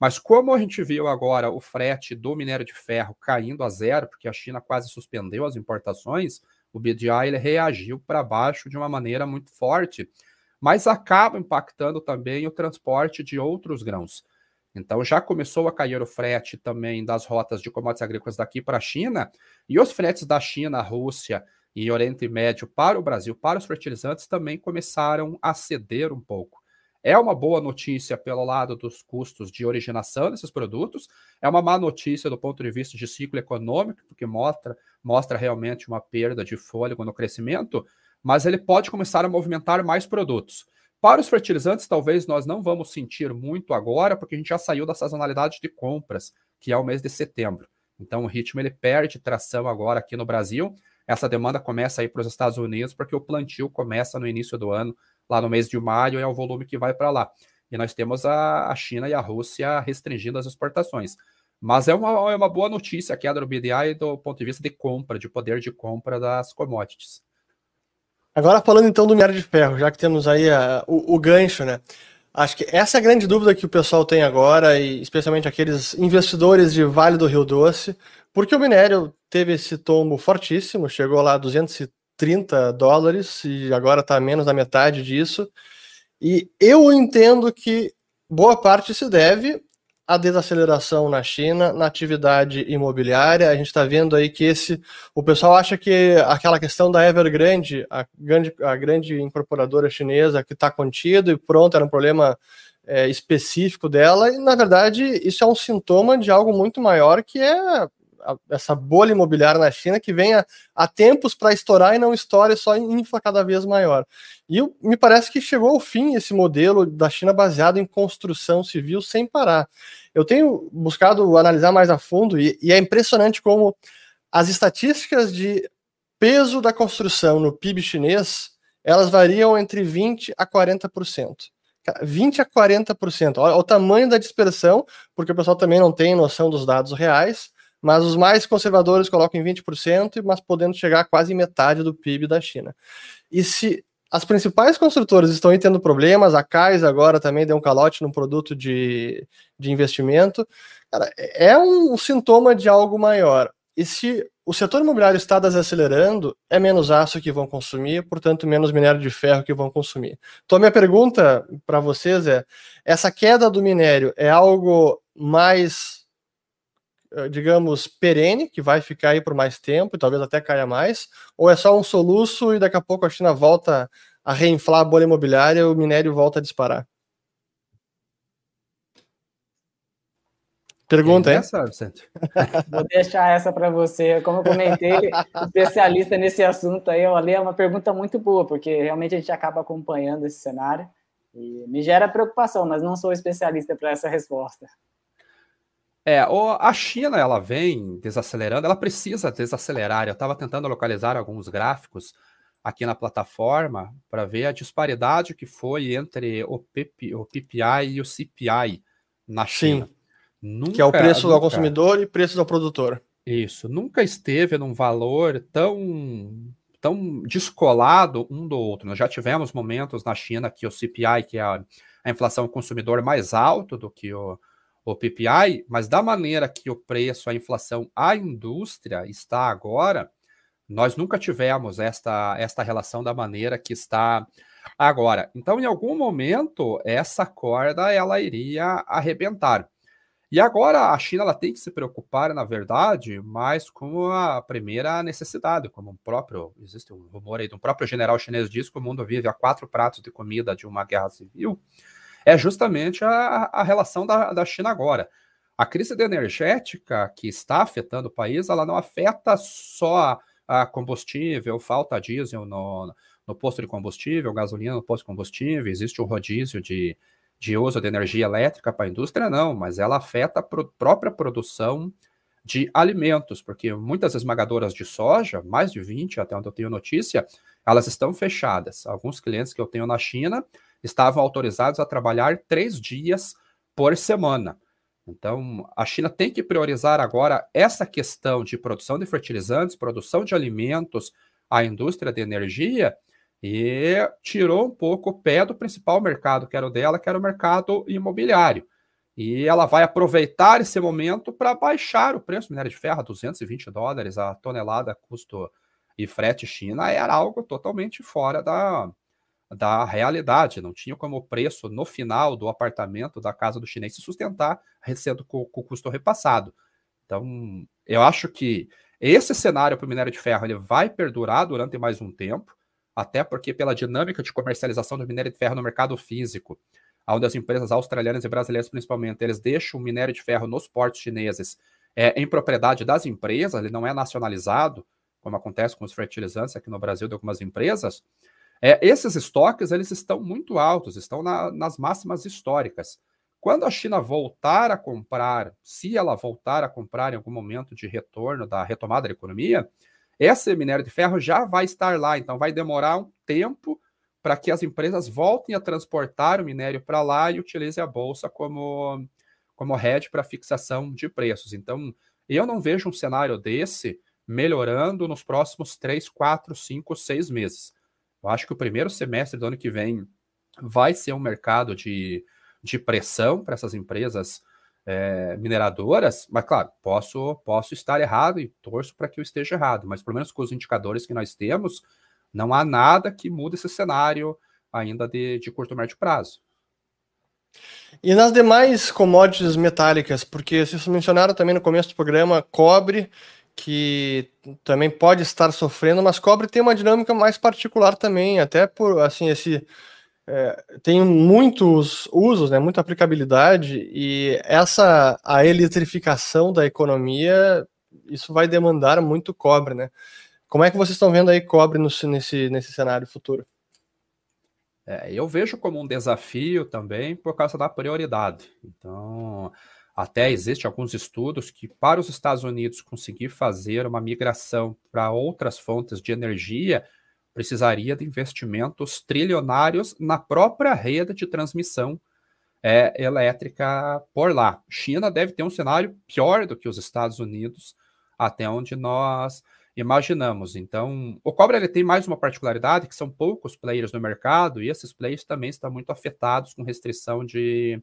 Mas como a gente viu agora o frete do minério de ferro caindo a zero, porque a China quase suspendeu as importações, o BDI reagiu para baixo de uma maneira muito forte, mas acaba impactando também o transporte de outros grãos. Então já começou a cair o frete também das rotas de commodities agrícolas daqui para a China, e os fretes da China, Rússia e Oriente Médio para o Brasil, para os fertilizantes, também começaram a ceder um pouco. É uma boa notícia pelo lado dos custos de originação desses produtos, é uma má notícia do ponto de vista de ciclo econômico, porque mostra, mostra realmente uma perda de fôlego no crescimento, mas ele pode começar a movimentar mais produtos. Para os fertilizantes, talvez nós não vamos sentir muito agora, porque a gente já saiu da sazonalidade de compras, que é o mês de setembro. Então o ritmo ele perde tração agora aqui no Brasil. Essa demanda começa a ir para os Estados Unidos, porque o plantio começa no início do ano, lá no mês de maio, é o volume que vai para lá. E nós temos a, a, China e a Rússia restringindo as exportações. Mas é uma, é uma boa notícia a queda do BDI do ponto de vista de compra, de poder de compra das commodities.
Agora falando então do minério de ferro, já que temos aí a, o, o, gancho, né? Acho que essa é a grande dúvida que o pessoal tem agora, e especialmente aqueles investidores de Vale do Rio Doce, porque o minério teve esse tombo fortíssimo, chegou lá a 230 dólares e agora está menos da metade disso. E eu entendo que boa parte se deve a desaceleração na China, na atividade imobiliária. A gente está vendo aí que esse. O pessoal acha que aquela questão da Evergrande, a grande, a grande incorporadora chinesa, que está contido e pronto, era um problema é, específico dela, e na verdade isso é um sintoma de algo muito maior que é essa bolha imobiliária na China que venha há tempos para estourar e não estoure só infla cada vez maior. E me parece que chegou ao fim esse modelo da China baseado em construção civil sem parar. Eu tenho buscado analisar mais a fundo e, e é impressionante como as estatísticas de peso da construção no PIB chinês elas variam entre 20 a 40%. 20 a 40%. Olha o tamanho da dispersão, porque o pessoal também não tem noção dos dados reais mas os mais conservadores colocam em 20%, mas podendo chegar a quase metade do PIB da China. E se as principais construtoras estão aí tendo problemas, a Cais agora também deu um calote num produto de, de investimento, cara, é um sintoma de algo maior. E se o setor imobiliário está desacelerando, é menos aço que vão consumir, portanto, menos minério de ferro que vão consumir. Então, a minha pergunta para vocês é: essa queda do minério é algo mais digamos, perene, que vai ficar aí por mais tempo e talvez até caia mais, ou é só um soluço e daqui a pouco a China volta a reinflar a bolha imobiliária e o minério volta a disparar? Pergunta, hein? Essa,
Vou deixar essa para você. Como eu comentei, especialista nesse assunto aí, olha, é uma pergunta muito boa, porque realmente a gente acaba acompanhando esse cenário e me gera preocupação, mas não sou especialista para essa resposta.
É, a China, ela vem desacelerando, ela precisa desacelerar. Eu estava tentando localizar alguns gráficos aqui na plataforma para ver a disparidade que foi entre o, PP, o PPI e o CPI na China. Sim.
Nunca, que é o preço nunca, ao consumidor e preço ao produtor.
Isso, nunca esteve num valor tão, tão descolado um do outro. Nós já tivemos momentos na China que o CPI, que é a, a inflação consumidor mais alto do que o, o PPI, mas da maneira que o preço, a inflação, a indústria está agora, nós nunca tivemos esta, esta relação da maneira que está agora. Então, em algum momento, essa corda ela iria arrebentar. E agora a China ela tem que se preocupar, na verdade, mais com a primeira necessidade, como o próprio, existe um rumor aí de um próprio general chinês diz que o mundo vive a quatro pratos de comida de uma guerra civil, é justamente a, a relação da, da China agora. A crise energética que está afetando o país, ela não afeta só a combustível, falta diesel no, no posto de combustível, gasolina no posto de combustível, existe um rodízio de, de uso de energia elétrica para a indústria, não, mas ela afeta a pro, própria produção de alimentos, porque muitas esmagadoras de soja, mais de 20, até onde eu tenho notícia, elas estão fechadas. Alguns clientes que eu tenho na China estavam autorizados a trabalhar três dias por semana. Então, a China tem que priorizar agora essa questão de produção de fertilizantes, produção de alimentos, a indústria de energia, e tirou um pouco o pé do principal mercado que era o dela, que era o mercado imobiliário. E ela vai aproveitar esse momento para baixar o preço do minério de ferro a 220 dólares a tonelada custo e frete China era algo totalmente fora da, da realidade. Não tinha como o preço no final do apartamento da casa do chinês se sustentar sendo com, com o custo repassado. Então, eu acho que esse cenário para o minério de ferro ele vai perdurar durante mais um tempo até porque pela dinâmica de comercialização do minério de ferro no mercado físico, onde as empresas australianas e brasileiras principalmente, eles deixam o minério de ferro nos portos chineses é, em propriedade das empresas, ele não é nacionalizado, como acontece com os fertilizantes aqui no Brasil de algumas empresas, é, esses estoques eles estão muito altos, estão na, nas máximas históricas. Quando a China voltar a comprar, se ela voltar a comprar em algum momento de retorno da retomada da economia, esse minério de ferro já vai estar lá, então vai demorar um tempo para que as empresas voltem a transportar o minério para lá e utilizem a bolsa como, como hedge para fixação de preços. Então, eu não vejo um cenário desse melhorando nos próximos 3, 4, 5, 6 meses. Eu acho que o primeiro semestre do ano que vem vai ser um mercado de, de pressão para essas empresas é, mineradoras, mas claro, posso, posso estar errado e torço para que eu esteja errado, mas pelo menos com os indicadores que nós temos, não há nada que mude esse cenário ainda de, de curto médio prazo.
E nas demais commodities metálicas, porque vocês mencionaram também no começo do programa cobre, que também pode estar sofrendo, mas cobre tem uma dinâmica mais particular também, até por assim esse é, tem muitos usos, né, muita aplicabilidade, e essa a eletrificação da economia, isso vai demandar muito cobre, né? Como é que vocês estão vendo aí cobre no, nesse, nesse cenário futuro?
É, eu vejo como um desafio também por causa da prioridade. Então, até existe alguns estudos que para os Estados Unidos conseguir fazer uma migração para outras fontes de energia, precisaria de investimentos trilionários na própria rede de transmissão é, elétrica por lá. China deve ter um cenário pior do que os Estados Unidos, até onde nós imaginamos. Então, o cobre ele tem mais uma particularidade, que são poucos players no mercado, e esses players também estão muito afetados com restrição de,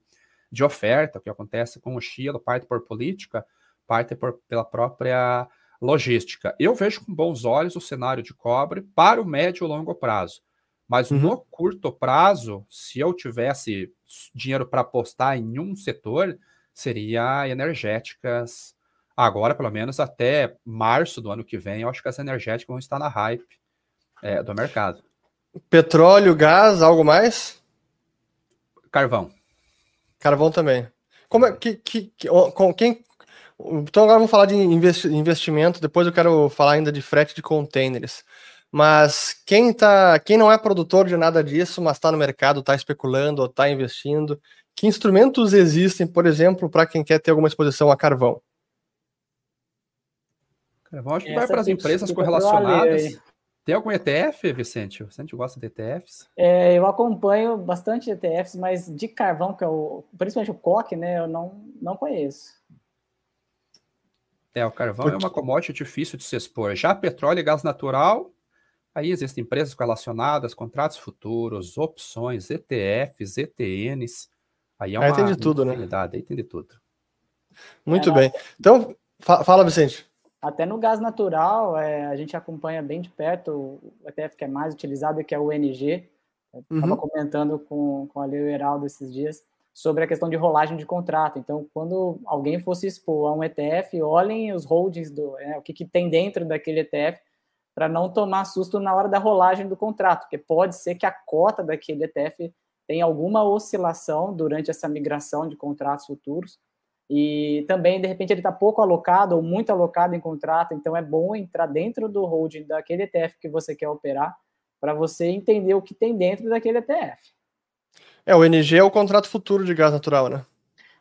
de oferta, o que acontece com o Chile, parte por política, parte por, pela própria logística. Eu vejo com bons olhos o cenário de cobre para o médio e longo prazo. Mas uhum. no curto prazo, se eu tivesse dinheiro para apostar em um setor, seria energéticas. Agora, pelo menos até março do ano que vem, eu acho que as energéticas vão estar na hype é, do mercado.
Petróleo, gás, algo mais?
Carvão.
Carvão também. como é que, que, que com quem então agora vamos falar de investimento, depois eu quero falar ainda de frete de containers. Mas quem tá, quem não é produtor de nada disso, mas está no mercado, está especulando ou está investindo, que instrumentos existem, por exemplo, para quem quer ter alguma exposição a carvão?
Carvão acho que Essa vai para as empresas correlacionadas. Tem algum ETF, Vicente? O Vicente gosta de ETFs?
É, eu acompanho bastante ETFs, mas de carvão, que é o, principalmente o coque, né? Eu não, não conheço.
É, o carvão Porque... é uma commodity difícil de se expor. Já petróleo e gás natural, aí existem empresas relacionadas, contratos futuros, opções, ETFs, ETNs. Aí é uma
aí tem de tudo, né?
Aí tem de tudo.
Muito é, bem. Então, fala, Vicente.
Até no gás natural, é, a gente acompanha bem de perto o ETF que é mais utilizado, que é o NG. Estava uhum. comentando com, com a Leo Heraldo esses dias sobre a questão de rolagem de contrato. Então, quando alguém fosse expor a um ETF, olhem os holdings, do, né, o que, que tem dentro daquele ETF, para não tomar susto na hora da rolagem do contrato, porque pode ser que a cota daquele ETF tenha alguma oscilação durante essa migração de contratos futuros. E também, de repente, ele está pouco alocado ou muito alocado em contrato, então é bom entrar dentro do holding daquele ETF que você quer operar, para você entender o que tem dentro daquele ETF.
É, o NG é o contrato futuro de gás natural, né?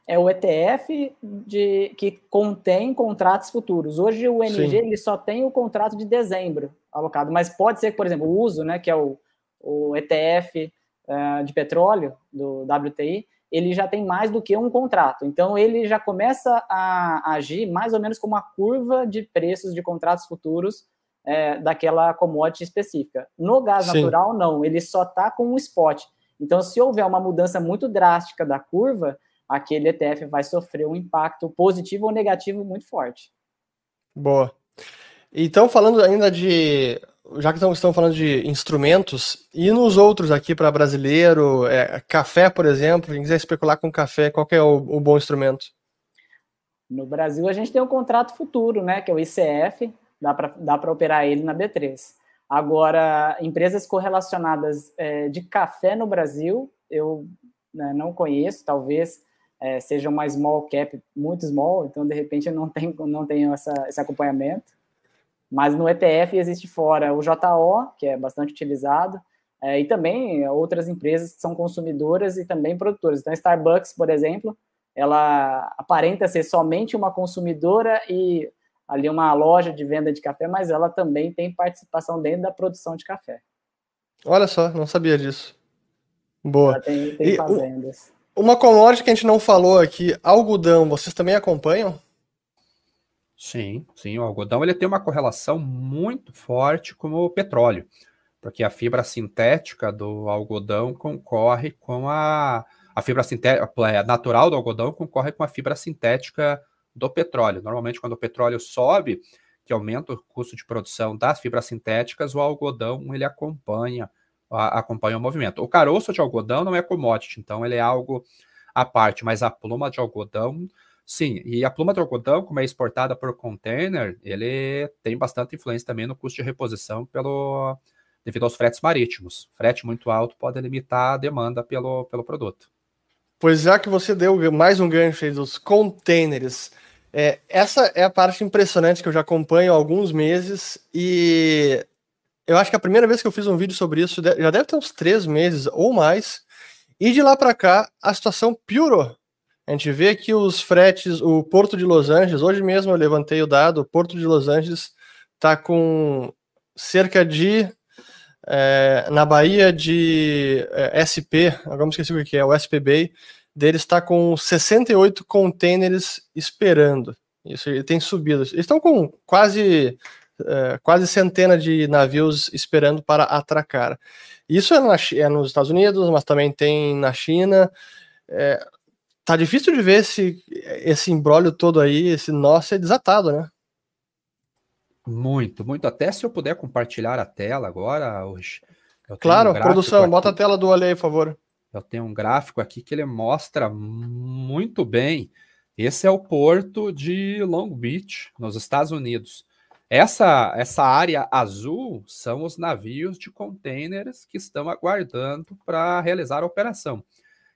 É o ETF de, que contém contratos futuros. Hoje o NG ele só tem o contrato de dezembro alocado, mas pode ser que, por exemplo, o uso, né, que é o, o ETF uh, eh, de petróleo do WTI, ele já tem mais do que um contrato. Então ele já começa a agir mais ou menos como a curva de preços de contratos futuros é, daquela commodity específica. No gás Sim. natural, não, ele só está com um spot. Então, se houver uma mudança muito drástica da curva, aquele ETF vai sofrer um impacto positivo ou negativo muito forte.
Boa. Então, falando ainda de. Já que estamos falando de instrumentos, e nos outros aqui para brasileiro, é, café, por exemplo, quem quiser especular com café, qual é o, o bom instrumento?
No Brasil, a gente tem um contrato futuro, né, que é o ICF, dá para operar ele na B3. Agora, empresas correlacionadas é, de café no Brasil, eu né, não conheço, talvez é, seja uma small cap, muito small, então de repente eu não tenho, não tenho essa, esse acompanhamento. Mas no ETF existe fora o JO, que é bastante utilizado, é, e também outras empresas que são consumidoras e também produtoras. Então, Starbucks, por exemplo, ela aparenta ser somente uma consumidora e ali uma loja de venda de café, mas ela também tem participação dentro da produção de café.
Olha só, não sabia disso. Boa. Ela
tem, tem fazendas.
Uma commodity que a gente não falou aqui, algodão, vocês também acompanham?
Sim, sim, o algodão ele tem uma correlação muito forte com o petróleo, porque a fibra sintética do algodão concorre com a, a fibra sintética natural do algodão concorre com a fibra sintética do petróleo. Normalmente, quando o petróleo sobe, que aumenta o custo de produção das fibras sintéticas, o algodão ele acompanha a, acompanha o movimento. O caroço de algodão não é commodity, então ele é algo à parte, mas a pluma de algodão, sim. E a pluma algodão, como é exportada por container, ele tem bastante influência também no custo de reposição pelo devido aos fretes marítimos. Frete muito alto pode limitar a demanda pelo, pelo produto.
Pois já que você deu mais um gancho aí dos containers, é, essa é a parte impressionante que eu já acompanho há alguns meses e eu acho que a primeira vez que eu fiz um vídeo sobre isso já deve ter uns três meses ou mais. E de lá para cá a situação piorou. A gente vê que os fretes, o Porto de Los Angeles, hoje mesmo eu levantei o dado, o Porto de Los Angeles está com cerca de é, na Bahia de é, SP, agora me esqueci o que é, o SPB, deles está com 68 containers esperando. Isso tem subido. Eles estão com quase é, quase centena de navios esperando para atracar. Isso é, na, é, nos Estados Unidos, mas também tem na China. É, tá difícil de ver esse, esse embrólio todo aí, esse nó ser desatado, né?
Muito, muito. Até se eu puder compartilhar a tela agora, hoje.
Claro, um produção, aqui. bota a tela do olho aí, por favor.
Eu tenho um gráfico aqui que ele mostra muito bem. Esse é o porto de Long Beach, nos Estados Unidos. Essa, essa área azul são os navios de containers que estão aguardando para realizar a operação.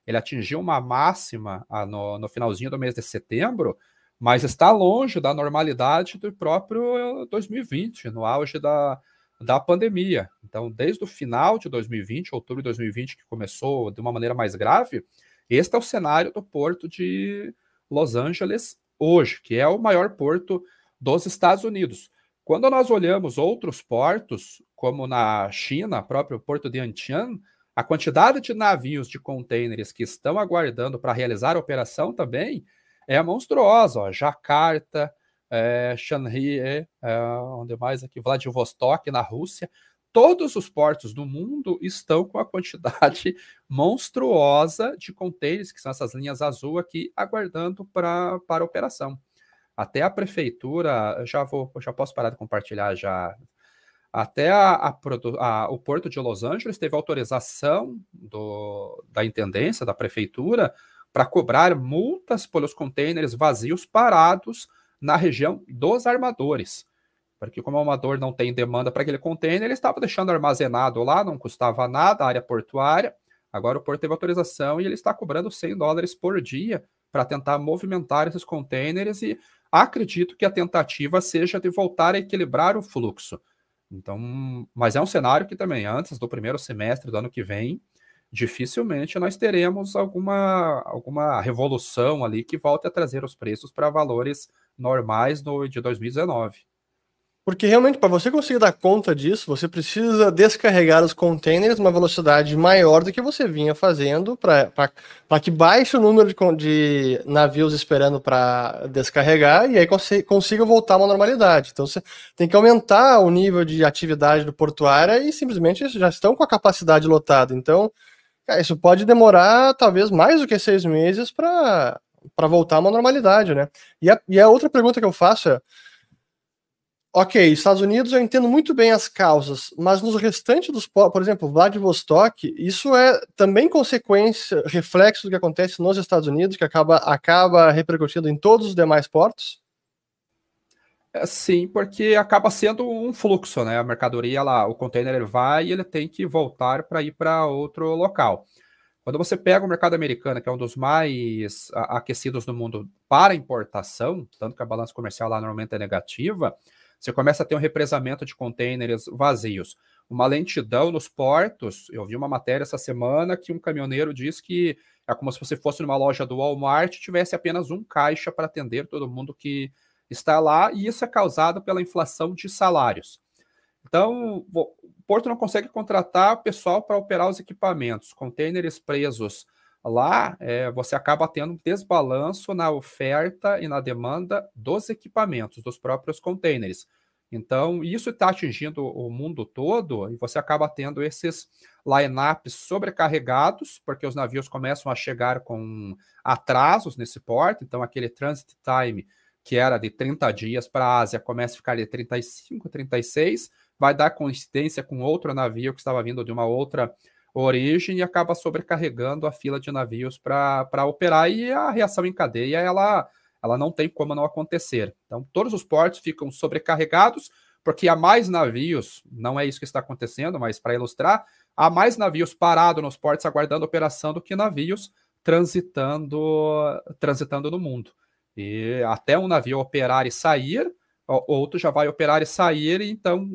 Ele atingiu uma máxima ah, no, no finalzinho do mês de setembro, mas está longe da normalidade do próprio 2020, no auge da, da pandemia. Então, desde o final de 2020, outubro de 2020, que começou de uma maneira mais grave, este é o cenário do porto de Los Angeles hoje, que é o maior porto dos Estados Unidos. Quando nós olhamos outros portos, como na China, próprio porto de Antian, a quantidade de navios de contêineres que estão aguardando para realizar a operação também é monstruosa. Ó. Jakarta, é, Shanghai, é, onde mais aqui? Vladivostok, na Rússia. Todos os portos do mundo estão com a quantidade monstruosa de contêineres, que são essas linhas azul aqui, aguardando pra, para a operação. Até a prefeitura, já vou, já posso parar de compartilhar já. Até a, a, a, o Porto de Los Angeles teve autorização do, da intendência, da prefeitura, para cobrar multas pelos contêineres vazios parados na região dos armadores. Porque como o armador não tem demanda para aquele container, ele estava deixando armazenado lá, não custava nada, a área portuária. Agora o porto teve autorização e ele está cobrando 100 dólares por dia para tentar movimentar esses containers e acredito que a tentativa seja de voltar a equilibrar o fluxo. Então, mas é um cenário que também antes do primeiro semestre do ano que vem, dificilmente nós teremos alguma, alguma revolução ali que volte a trazer os preços para valores normais no, de 2019.
Porque realmente, para você conseguir dar conta disso, você precisa descarregar os containers uma velocidade maior do que você vinha fazendo para que baixe o número de, de navios esperando para descarregar e aí consiga voltar a uma normalidade. Então você tem que aumentar o nível de atividade do portuária e simplesmente já estão com a capacidade lotada. Então, isso pode demorar talvez mais do que seis meses para voltar a uma normalidade, né? E a, e a outra pergunta que eu faço é Ok, Estados Unidos eu entendo muito bem as causas, mas nos restantes dos, por exemplo, Vladivostok, isso é também consequência, reflexo do que acontece nos Estados Unidos, que acaba, acaba repercutindo em todos os demais portos?
É, sim, porque acaba sendo um fluxo, né? A mercadoria lá, o container vai e ele tem que voltar para ir para outro local. Quando você pega o mercado americano, que é um dos mais aquecidos no mundo para importação, tanto que a balança comercial lá normalmente é negativa, você começa a ter um represamento de contêineres vazios. Uma lentidão nos portos. Eu vi uma matéria essa semana que um caminhoneiro diz que é como se você fosse numa loja do Walmart e tivesse apenas um caixa para atender todo mundo que está lá, e isso é causado pela inflação de salários. Então, o Porto não consegue contratar pessoal para operar os equipamentos, contêineres presos lá, é, você acaba tendo um desbalanço na oferta e na demanda dos equipamentos, dos próprios containers. Então, isso está atingindo o mundo todo e você acaba tendo esses lineups sobrecarregados, porque os navios começam a chegar com atrasos nesse porto. Então, aquele transit time que era de 30 dias para a Ásia começa a ficar de 35, 36, vai dar coincidência com outro navio que estava vindo de uma outra origem e acaba sobrecarregando a fila de navios para operar e a reação em cadeia ela, ela não tem como não acontecer. Então, todos os portos ficam sobrecarregados porque há mais navios, não é isso que está acontecendo, mas para ilustrar, há mais navios parados nos portos aguardando operação do que navios transitando transitando no mundo. E até um navio operar e sair, outro já vai operar e sair, e então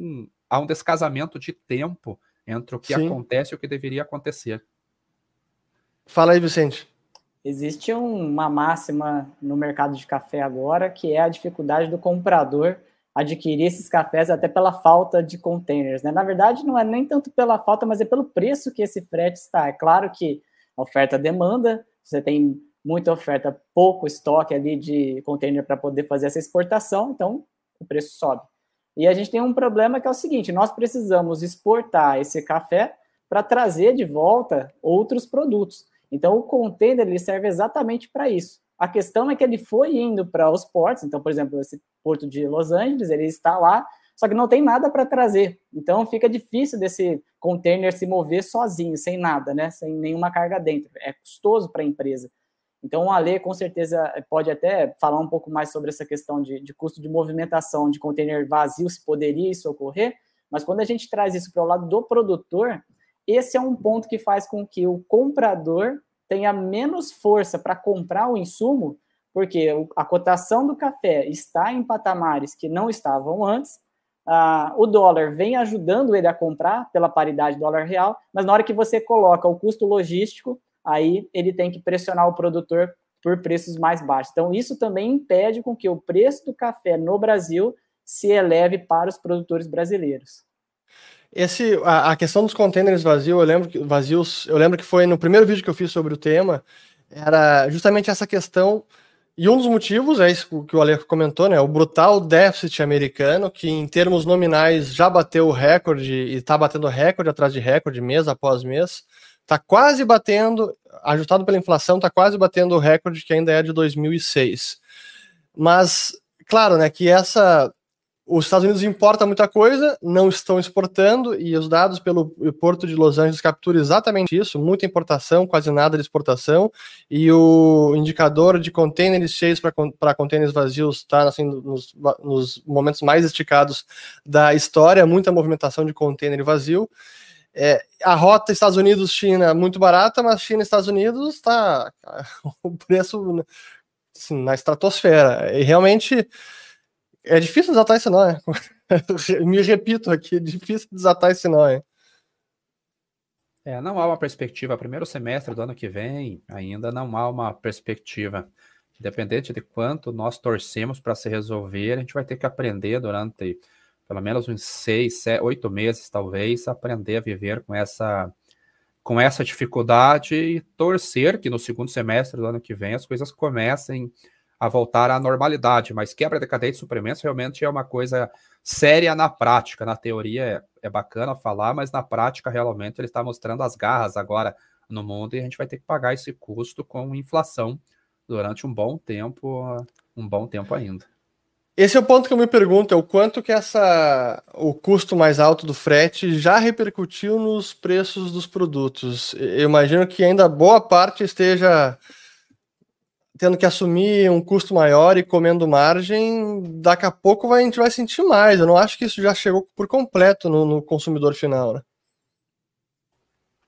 há um descasamento de tempo entre o que Sim. acontece e o que deveria acontecer.
Fala aí, Vicente.
Existe uma máxima no mercado de café agora, que é a dificuldade do comprador adquirir esses cafés até pela falta de containers. Né? Na verdade, não é nem tanto pela falta, mas é pelo preço que esse frete está. É claro que oferta-demanda, você tem muita oferta, pouco estoque ali de container para poder fazer essa exportação, então o preço sobe. E a gente tem um problema que é o seguinte: nós precisamos exportar esse café para trazer de volta outros produtos. Então, o container ele serve exatamente para isso. A questão é que ele foi indo para os portos, então, por exemplo, esse porto de Los Angeles, ele está lá, só que não tem nada para trazer. Então, fica difícil desse container se mover sozinho, sem nada, né? Sem nenhuma carga dentro. É custoso para a empresa. Então, o Ale, com certeza, pode até falar um pouco mais sobre essa questão de, de custo de movimentação de container vazio, se poderia isso ocorrer, mas quando a gente traz isso para o lado do produtor, esse é um ponto que faz com que o comprador tenha menos força para comprar o insumo, porque a cotação do café está em patamares que não estavam antes, o dólar vem ajudando ele a comprar pela paridade dólar real, mas na hora que você coloca o custo logístico, aí ele tem que pressionar o produtor por preços mais baixos. Então, isso também impede com que o preço do café no Brasil se eleve para os produtores brasileiros.
Esse, a, a questão dos containers vazios, eu lembro que vazios, eu lembro que foi no primeiro vídeo que eu fiz sobre o tema, era justamente essa questão e um dos motivos é isso que o Alex comentou, né? O brutal déficit americano, que em termos nominais já bateu o recorde e está batendo recorde atrás de recorde mês após mês. Está quase batendo, ajustado pela inflação, está quase batendo o recorde que ainda é de 2006. Mas, claro, né, que essa os Estados Unidos importam muita coisa, não estão exportando, e os dados pelo Porto de Los Angeles capturam exatamente isso: muita importação, quase nada de exportação, e o indicador de containers cheios para containers vazios está assim, nos, nos, momentos mais esticados da história, muita movimentação de container vazio. É, a rota Estados Unidos-China muito barata, mas China Estados Unidos está o preço assim, na estratosfera. E realmente é difícil desatar esse nó, né? Me repito aqui, é difícil desatar esse nó, hein?
É, não há uma perspectiva. Primeiro semestre do ano que vem, ainda não há uma perspectiva. Independente de quanto nós torcemos para se resolver, a gente vai ter que aprender durante pelo menos uns seis, sete, oito meses, talvez, aprender a viver com essa, com essa dificuldade e torcer que no segundo semestre do ano que vem as coisas comecem a voltar à normalidade, mas quebra de cadeia de suprimentos realmente é uma coisa séria na prática. Na teoria é, é bacana falar, mas na prática realmente ele está mostrando as garras agora no mundo e a gente vai ter que pagar esse custo com inflação durante um bom tempo, um bom tempo ainda.
Esse é o ponto que eu me pergunto, é o quanto que essa o custo mais alto do frete já repercutiu nos preços dos produtos. Eu imagino que ainda boa parte esteja tendo que assumir um custo maior e comendo margem, daqui a pouco vai, a gente vai sentir mais. Eu não acho que isso já chegou por completo no, no consumidor final, né?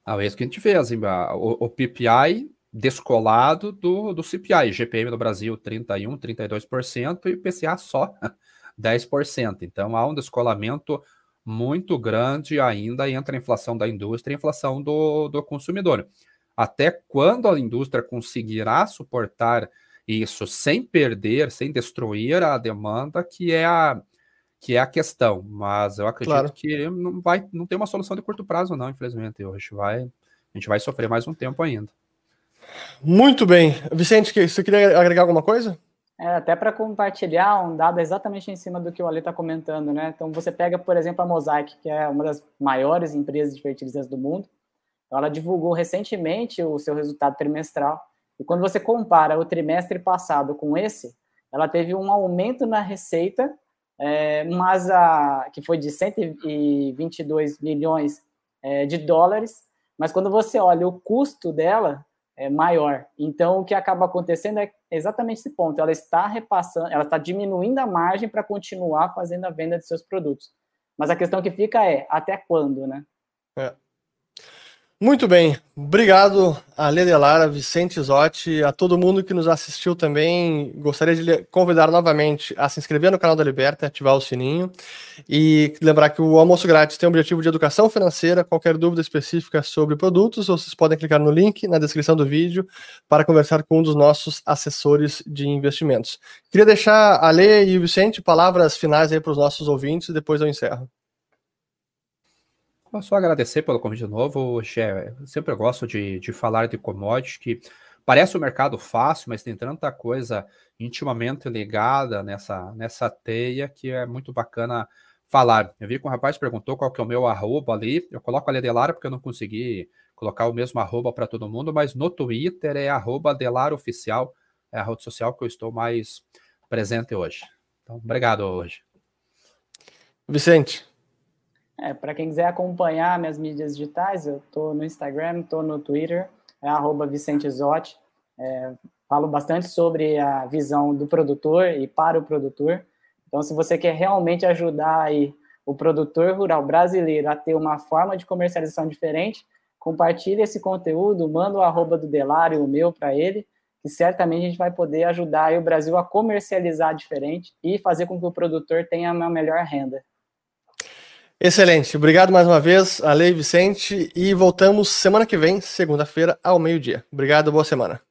Ah, é isso que a gente vê, assim, o, o PPI descolado do, do CPI, GPM no Brasil 31, 32% e PCA só 10%. Então há um descolamento muito grande ainda entre a inflação da indústria e a inflação do, do consumidor até quando a indústria conseguirá suportar isso sem perder, sem destruir a demanda, que é a, que é a questão. Mas eu acredito claro. que não vai, não tem uma solução de curto prazo, não, infelizmente. Gente vai, a gente vai sofrer mais um tempo ainda.
Muito bem. Vicente, você queria agregar alguma coisa?
É, até para compartilhar um dado exatamente em cima do que o Ali está comentando, né? Então, você pega, por exemplo, a Mosaic, que é uma das maiores empresas de fertilizantes do mundo, então, ela divulgou recentemente o seu resultado trimestral. E quando você compara o trimestre passado com esse, ela teve um aumento na receita, é, mas a, que foi de 122 milhões é, de dólares. Mas quando você olha o custo dela, é maior. Então, o que acaba acontecendo é exatamente esse ponto. Ela está repassando, ela está diminuindo a margem para continuar fazendo a venda de seus produtos. Mas a questão que fica é até quando, né? É.
Muito bem, obrigado a Ledelara, Vicente Zotti, a todo mundo que nos assistiu também. Gostaria de convidar novamente a se inscrever no canal da Liberta, ativar o sininho e lembrar que o almoço grátis tem o objetivo de educação financeira. Qualquer dúvida específica sobre produtos, vocês podem clicar no link na descrição do vídeo para conversar com um dos nossos assessores de investimentos. Queria deixar a Lê e o Vicente palavras finais aí para os nossos ouvintes e depois eu encerro.
Só agradecer pelo convite de novo, Xé. Sempre eu gosto de, de falar de commodities que parece um mercado fácil, mas tem tanta coisa intimamente ligada nessa, nessa teia que é muito bacana falar. Eu vi que um rapaz perguntou qual que é o meu arroba ali. Eu coloco ali Delara porque eu não consegui colocar o mesmo arroba para todo mundo, mas no Twitter é arroba Delara Oficial, é a rede social que eu estou mais presente hoje. Então, obrigado hoje.
Vicente.
É, para quem quiser acompanhar minhas mídias digitais, eu estou no Instagram, estou no Twitter, é arroba Vicente Zotti. É, falo bastante sobre a visão do produtor e para o produtor. Então, se você quer realmente ajudar aí o produtor rural brasileiro a ter uma forma de comercialização diferente, compartilhe esse conteúdo, manda o arroba do Delário, o meu, para ele, que certamente a gente vai poder ajudar o Brasil a comercializar diferente e fazer com que o produtor tenha uma melhor renda.
Excelente. Obrigado mais uma vez, Ale e Vicente, e voltamos semana que vem, segunda-feira, ao meio-dia. Obrigado, boa semana.